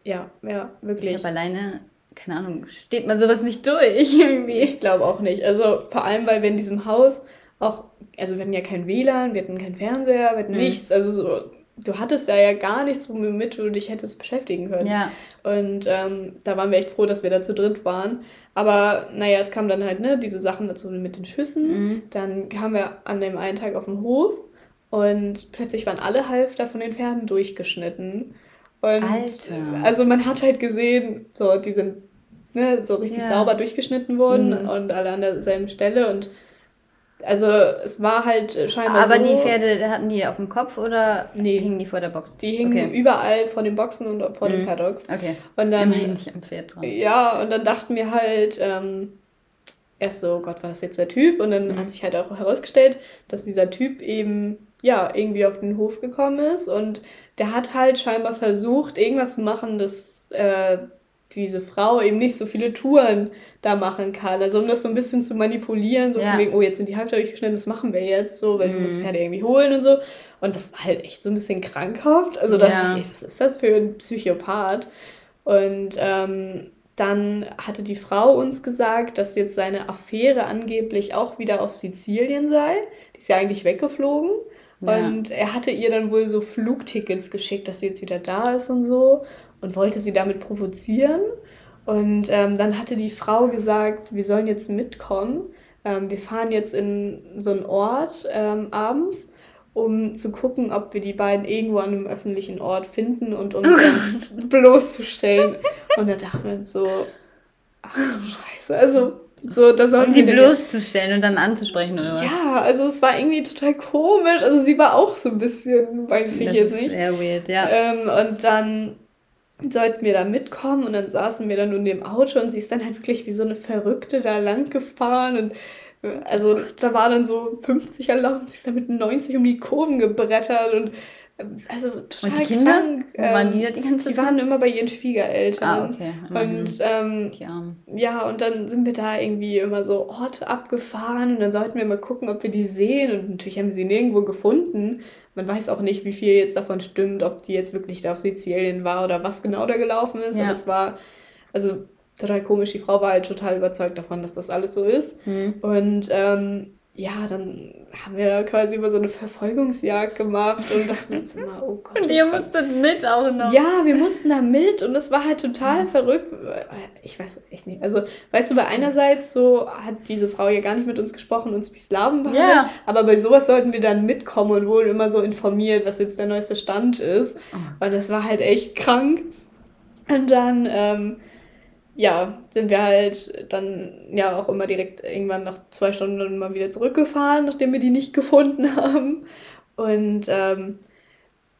Ja, ja, wirklich. Ich habe alleine, keine Ahnung, steht man sowas nicht durch irgendwie. Ich glaube auch nicht. Also vor allem, weil wir in diesem Haus auch, also wir hatten ja kein WLAN, wir hatten keinen Fernseher, wir hatten mhm. nichts. Also so, du hattest da ja gar nichts, womit du dich hättest beschäftigen können. Ja. Und ähm, da waren wir echt froh, dass wir da zu dritt waren. Aber naja, es kam dann halt, ne, diese Sachen dazu mit den Schüssen. Mhm. Dann kamen wir an dem einen Tag auf den Hof und plötzlich waren alle Halfter von den Pferden durchgeschnitten. Und Alter. also man hat halt gesehen, so die sind ne, so richtig ja. sauber durchgeschnitten worden mhm. und alle an derselben Stelle und also es war halt scheinbar Aber so, die Pferde hatten die auf dem Kopf oder nee, hingen die vor der Box? Die hingen okay. überall vor den Boxen und vor mhm. den Paddocks. Okay. Und dann, Immerhin nicht am Pferd dran. Ja, und dann dachten wir halt ähm, erst so, Gott, war das jetzt der Typ? Und dann mhm. hat sich halt auch herausgestellt, dass dieser Typ eben ja irgendwie auf den Hof gekommen ist und der hat halt scheinbar versucht, irgendwas zu machen, dass äh, diese Frau eben nicht so viele Touren da machen kann. Also um das so ein bisschen zu manipulieren, so ja. von wegen, oh, jetzt sind die Halbzeit durchgeschnitten, das machen wir jetzt so, weil mhm. wir das Pferd irgendwie holen und so. Und das war halt echt so ein bisschen krankhaft. Also da ja. dachte ich, was ist das für ein Psychopath? Und ähm, dann hatte die Frau uns gesagt, dass jetzt seine Affäre angeblich auch wieder auf Sizilien sei. Die ist ja eigentlich weggeflogen. Ja. Und er hatte ihr dann wohl so Flugtickets geschickt, dass sie jetzt wieder da ist und so und wollte sie damit provozieren. Und ähm, dann hatte die Frau gesagt, wir sollen jetzt mitkommen. Ähm, wir fahren jetzt in so einen Ort ähm, abends, um zu gucken, ob wir die beiden irgendwo an einem öffentlichen Ort finden und uns dann bloßzustellen. Und da dachten wir uns so, ach du Scheiße, also so, da sollen um die bloßzustellen und dann anzusprechen, oder was? Ja, also es war irgendwie total komisch. Also sie war auch so ein bisschen, weiß ich das jetzt nicht. Sehr weird, ja. Ähm, und dann sollten wir da mitkommen und dann saßen wir dann in dem Auto und sie ist dann halt wirklich wie so eine Verrückte da lang gefahren und also oh da war dann so 50 erlaubt, sie ist dann mit 90 um die Kurven gebrettert und also total und die Kinder? krank. Wo waren die da die ganze Zeit? Die waren immer bei ihren Schwiegereltern. Ah, okay. Und ähm, ja, und dann sind wir da irgendwie immer so Orte abgefahren und dann sollten wir mal gucken, ob wir die sehen. Und natürlich haben wir sie nirgendwo gefunden. Man weiß auch nicht, wie viel jetzt davon stimmt, ob die jetzt wirklich da auf Sizilien war oder was genau da gelaufen ist. Ja. Aber es war, also total komisch. Die Frau war halt total überzeugt davon, dass das alles so ist. Mhm. Und ähm, ja, dann haben wir da quasi immer so eine Verfolgungsjagd gemacht und dachten uns immer, oh Gott. Und ihr musstet mit auch noch. Ja, wir mussten da mit und es war halt total verrückt. Ich weiß echt nicht. Also, weißt du, bei einerseits so hat diese Frau ja gar nicht mit uns gesprochen, uns wie Slaven behandelt, ja. aber bei sowas sollten wir dann mitkommen und wurden immer so informiert, was jetzt der neueste Stand ist. Oh. Und das war halt echt krank. Und dann, ähm, ja, sind wir halt dann ja auch immer direkt irgendwann nach zwei Stunden mal wieder zurückgefahren, nachdem wir die nicht gefunden haben. Und ähm,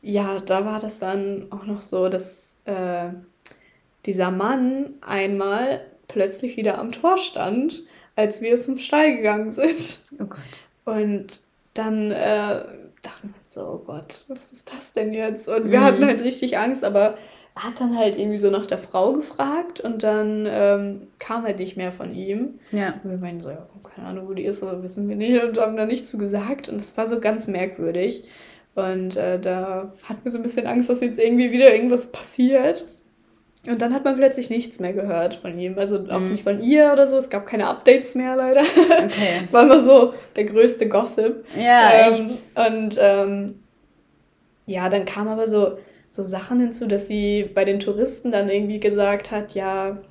ja, da war das dann auch noch so, dass äh, dieser Mann einmal plötzlich wieder am Tor stand, als wir zum Stall gegangen sind. Oh Gott. Und dann äh, dachten wir so, oh Gott, was ist das denn jetzt? Und wir mhm. hatten halt richtig Angst, aber hat dann halt irgendwie so nach der Frau gefragt und dann ähm, kam halt nicht mehr von ihm. Ja. Und wir meinen so, ja, keine Ahnung, wo die ist, aber wissen wir nicht und haben da nichts zu gesagt. Und das war so ganz merkwürdig. Und äh, da hatten wir so ein bisschen Angst, dass jetzt irgendwie wieder irgendwas passiert. Und dann hat man plötzlich nichts mehr gehört von ihm. Also auch mhm. nicht von ihr oder so. Es gab keine Updates mehr leider. Okay. Es war immer so der größte Gossip. Ja. Ähm, echt. Und ähm, ja, dann kam aber so so Sachen hinzu, dass sie bei den Touristen dann irgendwie gesagt hat, ja,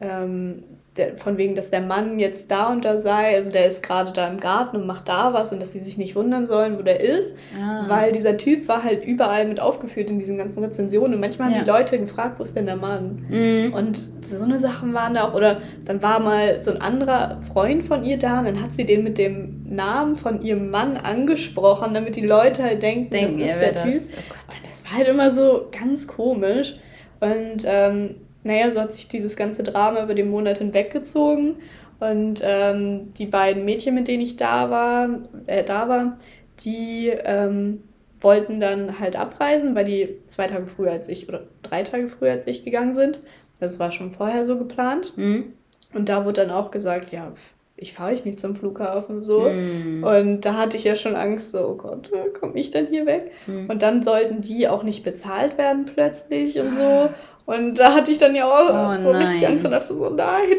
ähm, der, von wegen, dass der Mann jetzt da und da sei, also der ist gerade da im Garten und macht da was und dass sie sich nicht wundern sollen, wo der ist, ah. weil dieser Typ war halt überall mit aufgeführt in diesen ganzen Rezensionen und manchmal ja. haben die Leute gefragt, wo ist denn der Mann? Mhm. Und so eine Sachen waren da auch, oder dann war mal so ein anderer Freund von ihr da und dann hat sie den mit dem Namen von ihrem Mann angesprochen, damit die Leute halt denken, denken das ist der Typ. Das? Oh das war halt immer so ganz komisch und ähm, naja, so hat sich dieses ganze Drama über den Monat hinweggezogen. Und ähm, die beiden Mädchen, mit denen ich da war, äh, da war, die ähm, wollten dann halt abreisen, weil die zwei Tage früher als ich oder drei Tage früher als ich gegangen sind. Das war schon vorher so geplant. Mhm. Und da wurde dann auch gesagt, ja, ich fahre ich nicht zum Flughafen so. Mhm. Und da hatte ich ja schon Angst, so, oh Gott, komme ich denn hier weg? Mhm. Und dann sollten die auch nicht bezahlt werden plötzlich und so. Und da hatte ich dann ja auch oh, so nein. richtig Angst und dachte so, nein.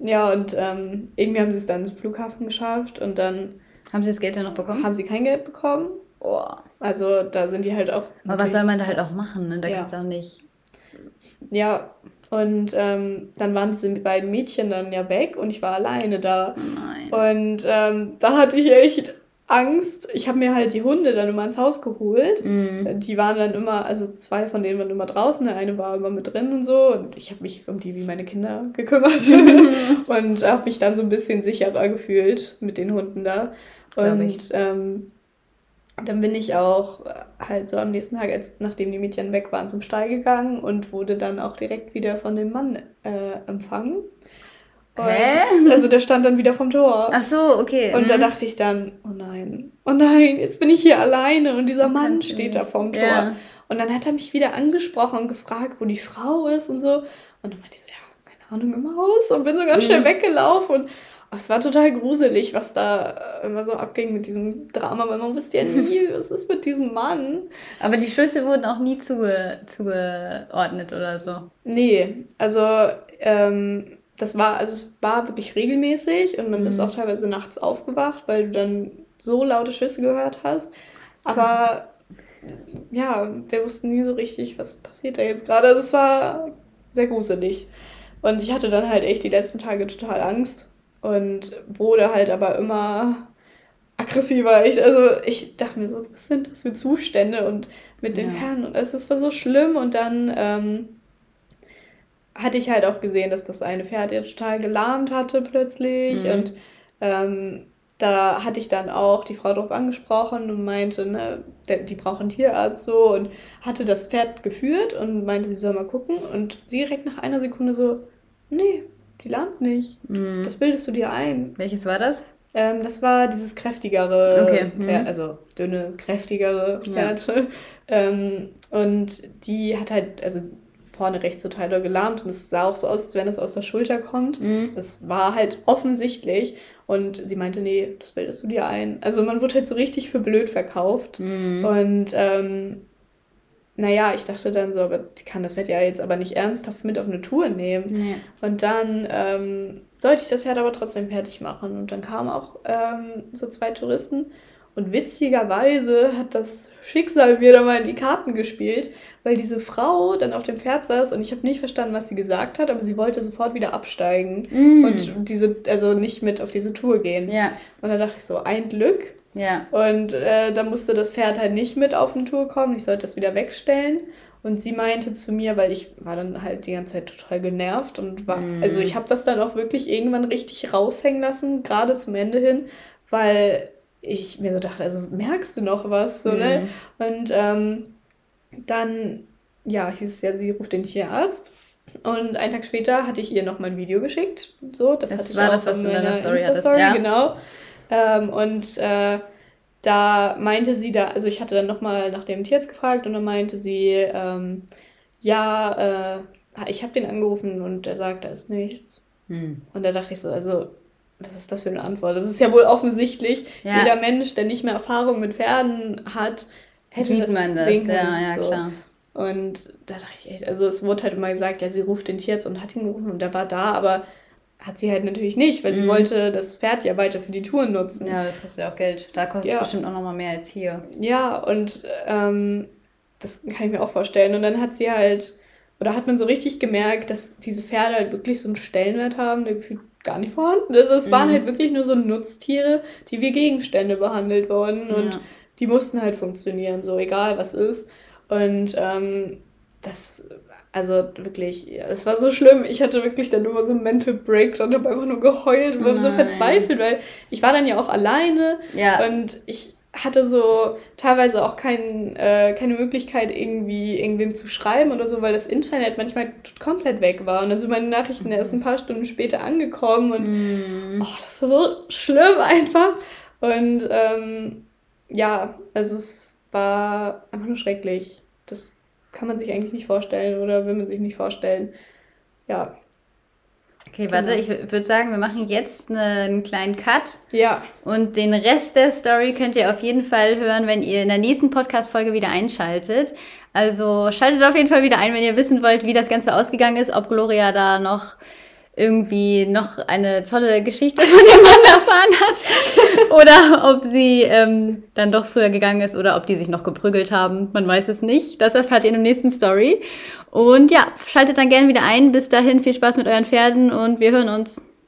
Ja, und ähm, irgendwie haben sie es dann zum Flughafen geschafft und dann. Haben sie das Geld dann noch bekommen? Haben sie kein Geld bekommen. Oh. Also da sind die halt auch. Aber was soll man da halt auch machen, ne? Da ja. kannst du auch nicht. Ja, und ähm, dann waren diese beiden Mädchen dann ja weg und ich war alleine da. Oh nein. Und ähm, da hatte ich echt Angst. Ich habe mir halt die Hunde dann immer ins Haus geholt. Mm. Die waren dann immer, also zwei von denen waren immer draußen, der eine war immer mit drin und so. Und ich habe mich um die wie meine Kinder gekümmert und habe mich dann so ein bisschen sicherer gefühlt mit den Hunden da. Und ähm, dann bin ich auch halt so am nächsten Tag, als, nachdem die Mädchen weg waren, zum Stall gegangen und wurde dann auch direkt wieder von dem Mann äh, empfangen. Und Hä? Also der stand dann wieder vom Tor. Ach so, okay. Und mhm. da dachte ich dann, oh nein, oh nein, jetzt bin ich hier alleine und dieser Mann steht da vorm Tor. Ja. Und dann hat er mich wieder angesprochen und gefragt, wo die Frau ist und so. Und dann meinte ich so, ja, keine Ahnung, im Haus. Und bin so ganz mhm. schnell weggelaufen. Und es war total gruselig, was da äh, immer so abging mit diesem Drama, weil man wusste ja nie, was ist mit diesem Mann. Aber die Schlüsse wurden auch nie zuge zugeordnet oder so. Nee, also ähm, das war, also es war wirklich regelmäßig und man mhm. ist auch teilweise nachts aufgewacht, weil du dann so laute Schüsse gehört hast. Aber ja, wir wussten nie so richtig, was passiert da jetzt gerade. Also es war sehr gruselig. Und ich hatte dann halt echt die letzten Tage total Angst und wurde halt aber immer aggressiver. Ich, also ich dachte mir so, was sind das für Zustände und mit den ja. Pferden und es war so schlimm und dann ähm, hatte ich halt auch gesehen, dass das eine Pferd ja total gelahmt hatte plötzlich mhm. und ähm, da hatte ich dann auch die Frau drauf angesprochen und meinte, ne, die braucht einen Tierarzt so und hatte das Pferd geführt und meinte, sie soll mal gucken und sie direkt nach einer Sekunde so, nee, die lahmt nicht. Mhm. Das bildest du dir ein. Welches war das? Ähm, das war dieses kräftigere, okay. mhm. Pferd, also dünne, kräftigere Pferd. Ja. ähm, und die hat halt, also vorne rechts total doll gelähmt und es sah auch so aus, als wenn es aus der Schulter kommt. Mhm. Es war halt offensichtlich. Und sie meinte, nee, das bildest du dir ein. Also man wurde halt so richtig für blöd verkauft. Mhm. Und ähm, naja, ich dachte dann so, aber ich kann das Pferd ja jetzt aber nicht ernsthaft mit auf eine Tour nehmen. Nee. Und dann ähm, sollte ich das Pferd aber trotzdem fertig machen. Und dann kamen auch ähm, so zwei Touristen. Und witzigerweise hat das Schicksal mir da mal in die Karten gespielt, weil diese Frau dann auf dem Pferd saß und ich habe nicht verstanden, was sie gesagt hat, aber sie wollte sofort wieder absteigen mm. und diese, also nicht mit auf diese Tour gehen. Ja. Und da dachte ich so, ein Glück, ja. Und äh, da musste das Pferd halt nicht mit auf eine Tour kommen. Ich sollte das wieder wegstellen. Und sie meinte zu mir, weil ich war dann halt die ganze Zeit total genervt und war, mm. also ich habe das dann auch wirklich irgendwann richtig raushängen lassen, gerade zum Ende hin, weil ich mir so dachte, also merkst du noch was, so, ne? mm. ne? Und ähm, dann, ja, hieß es ja, sie ruft den Tierarzt. Und einen Tag später hatte ich ihr noch mal ein Video geschickt. So, das, das war das, was du in deiner Story hattest. Ja. Genau. Ähm, und äh, da meinte sie da, also ich hatte dann nochmal nach dem Tierarzt gefragt und dann meinte sie, ähm, ja, äh, ich habe den angerufen und er sagt, da ist nichts. Hm. Und da dachte ich so, also, was ist das für eine Antwort? Das ist ja wohl offensichtlich, ja. jeder Mensch, der nicht mehr Erfahrung mit Pferden hat, hätte Sieht das man das, sehen können. Ja, ja, so. klar. Und da dachte ich echt, also es wurde halt immer gesagt, ja, sie ruft den Tierarzt und hat ihn gerufen und der war da, aber hat sie halt natürlich nicht, weil sie mhm. wollte das Pferd ja weiter für die Touren nutzen. Ja, das kostet ja auch Geld. Da kostet es ja. bestimmt auch nochmal mehr als hier. Ja, und ähm, das kann ich mir auch vorstellen. Und dann hat sie halt, oder hat man so richtig gemerkt, dass diese Pferde halt wirklich so einen Stellenwert haben, der gar nicht vorhanden ist. Es mhm. waren halt wirklich nur so Nutztiere, die wie Gegenstände behandelt wurden und ja. Die mussten halt funktionieren, so egal was ist. Und ähm, das also wirklich, es war so schlimm. Ich hatte wirklich dann nur so einen Mental Breakdown, habe einfach nur geheult und war so verzweifelt, weil ich war dann ja auch alleine ja. und ich hatte so teilweise auch kein, äh, keine Möglichkeit, irgendwie irgendwem zu schreiben oder so, weil das Internet manchmal komplett weg war. Und dann sind meine Nachrichten erst ein paar Stunden später angekommen und mm. oh, das war so schlimm einfach. Und ähm, ja, also es war einfach nur schrecklich. Das kann man sich eigentlich nicht vorstellen oder will man sich nicht vorstellen. Ja. Okay, warte, genau. ich würde sagen, wir machen jetzt eine, einen kleinen Cut. Ja. Und den Rest der Story könnt ihr auf jeden Fall hören, wenn ihr in der nächsten Podcast-Folge wieder einschaltet. Also schaltet auf jeden Fall wieder ein, wenn ihr wissen wollt, wie das Ganze ausgegangen ist, ob Gloria da noch irgendwie noch eine tolle Geschichte von dem Mann erfahren hat oder ob sie ähm, dann doch früher gegangen ist oder ob die sich noch geprügelt haben. Man weiß es nicht. Das erfahrt ihr in der nächsten Story. Und ja, schaltet dann gerne wieder ein. Bis dahin viel Spaß mit euren Pferden und wir hören uns.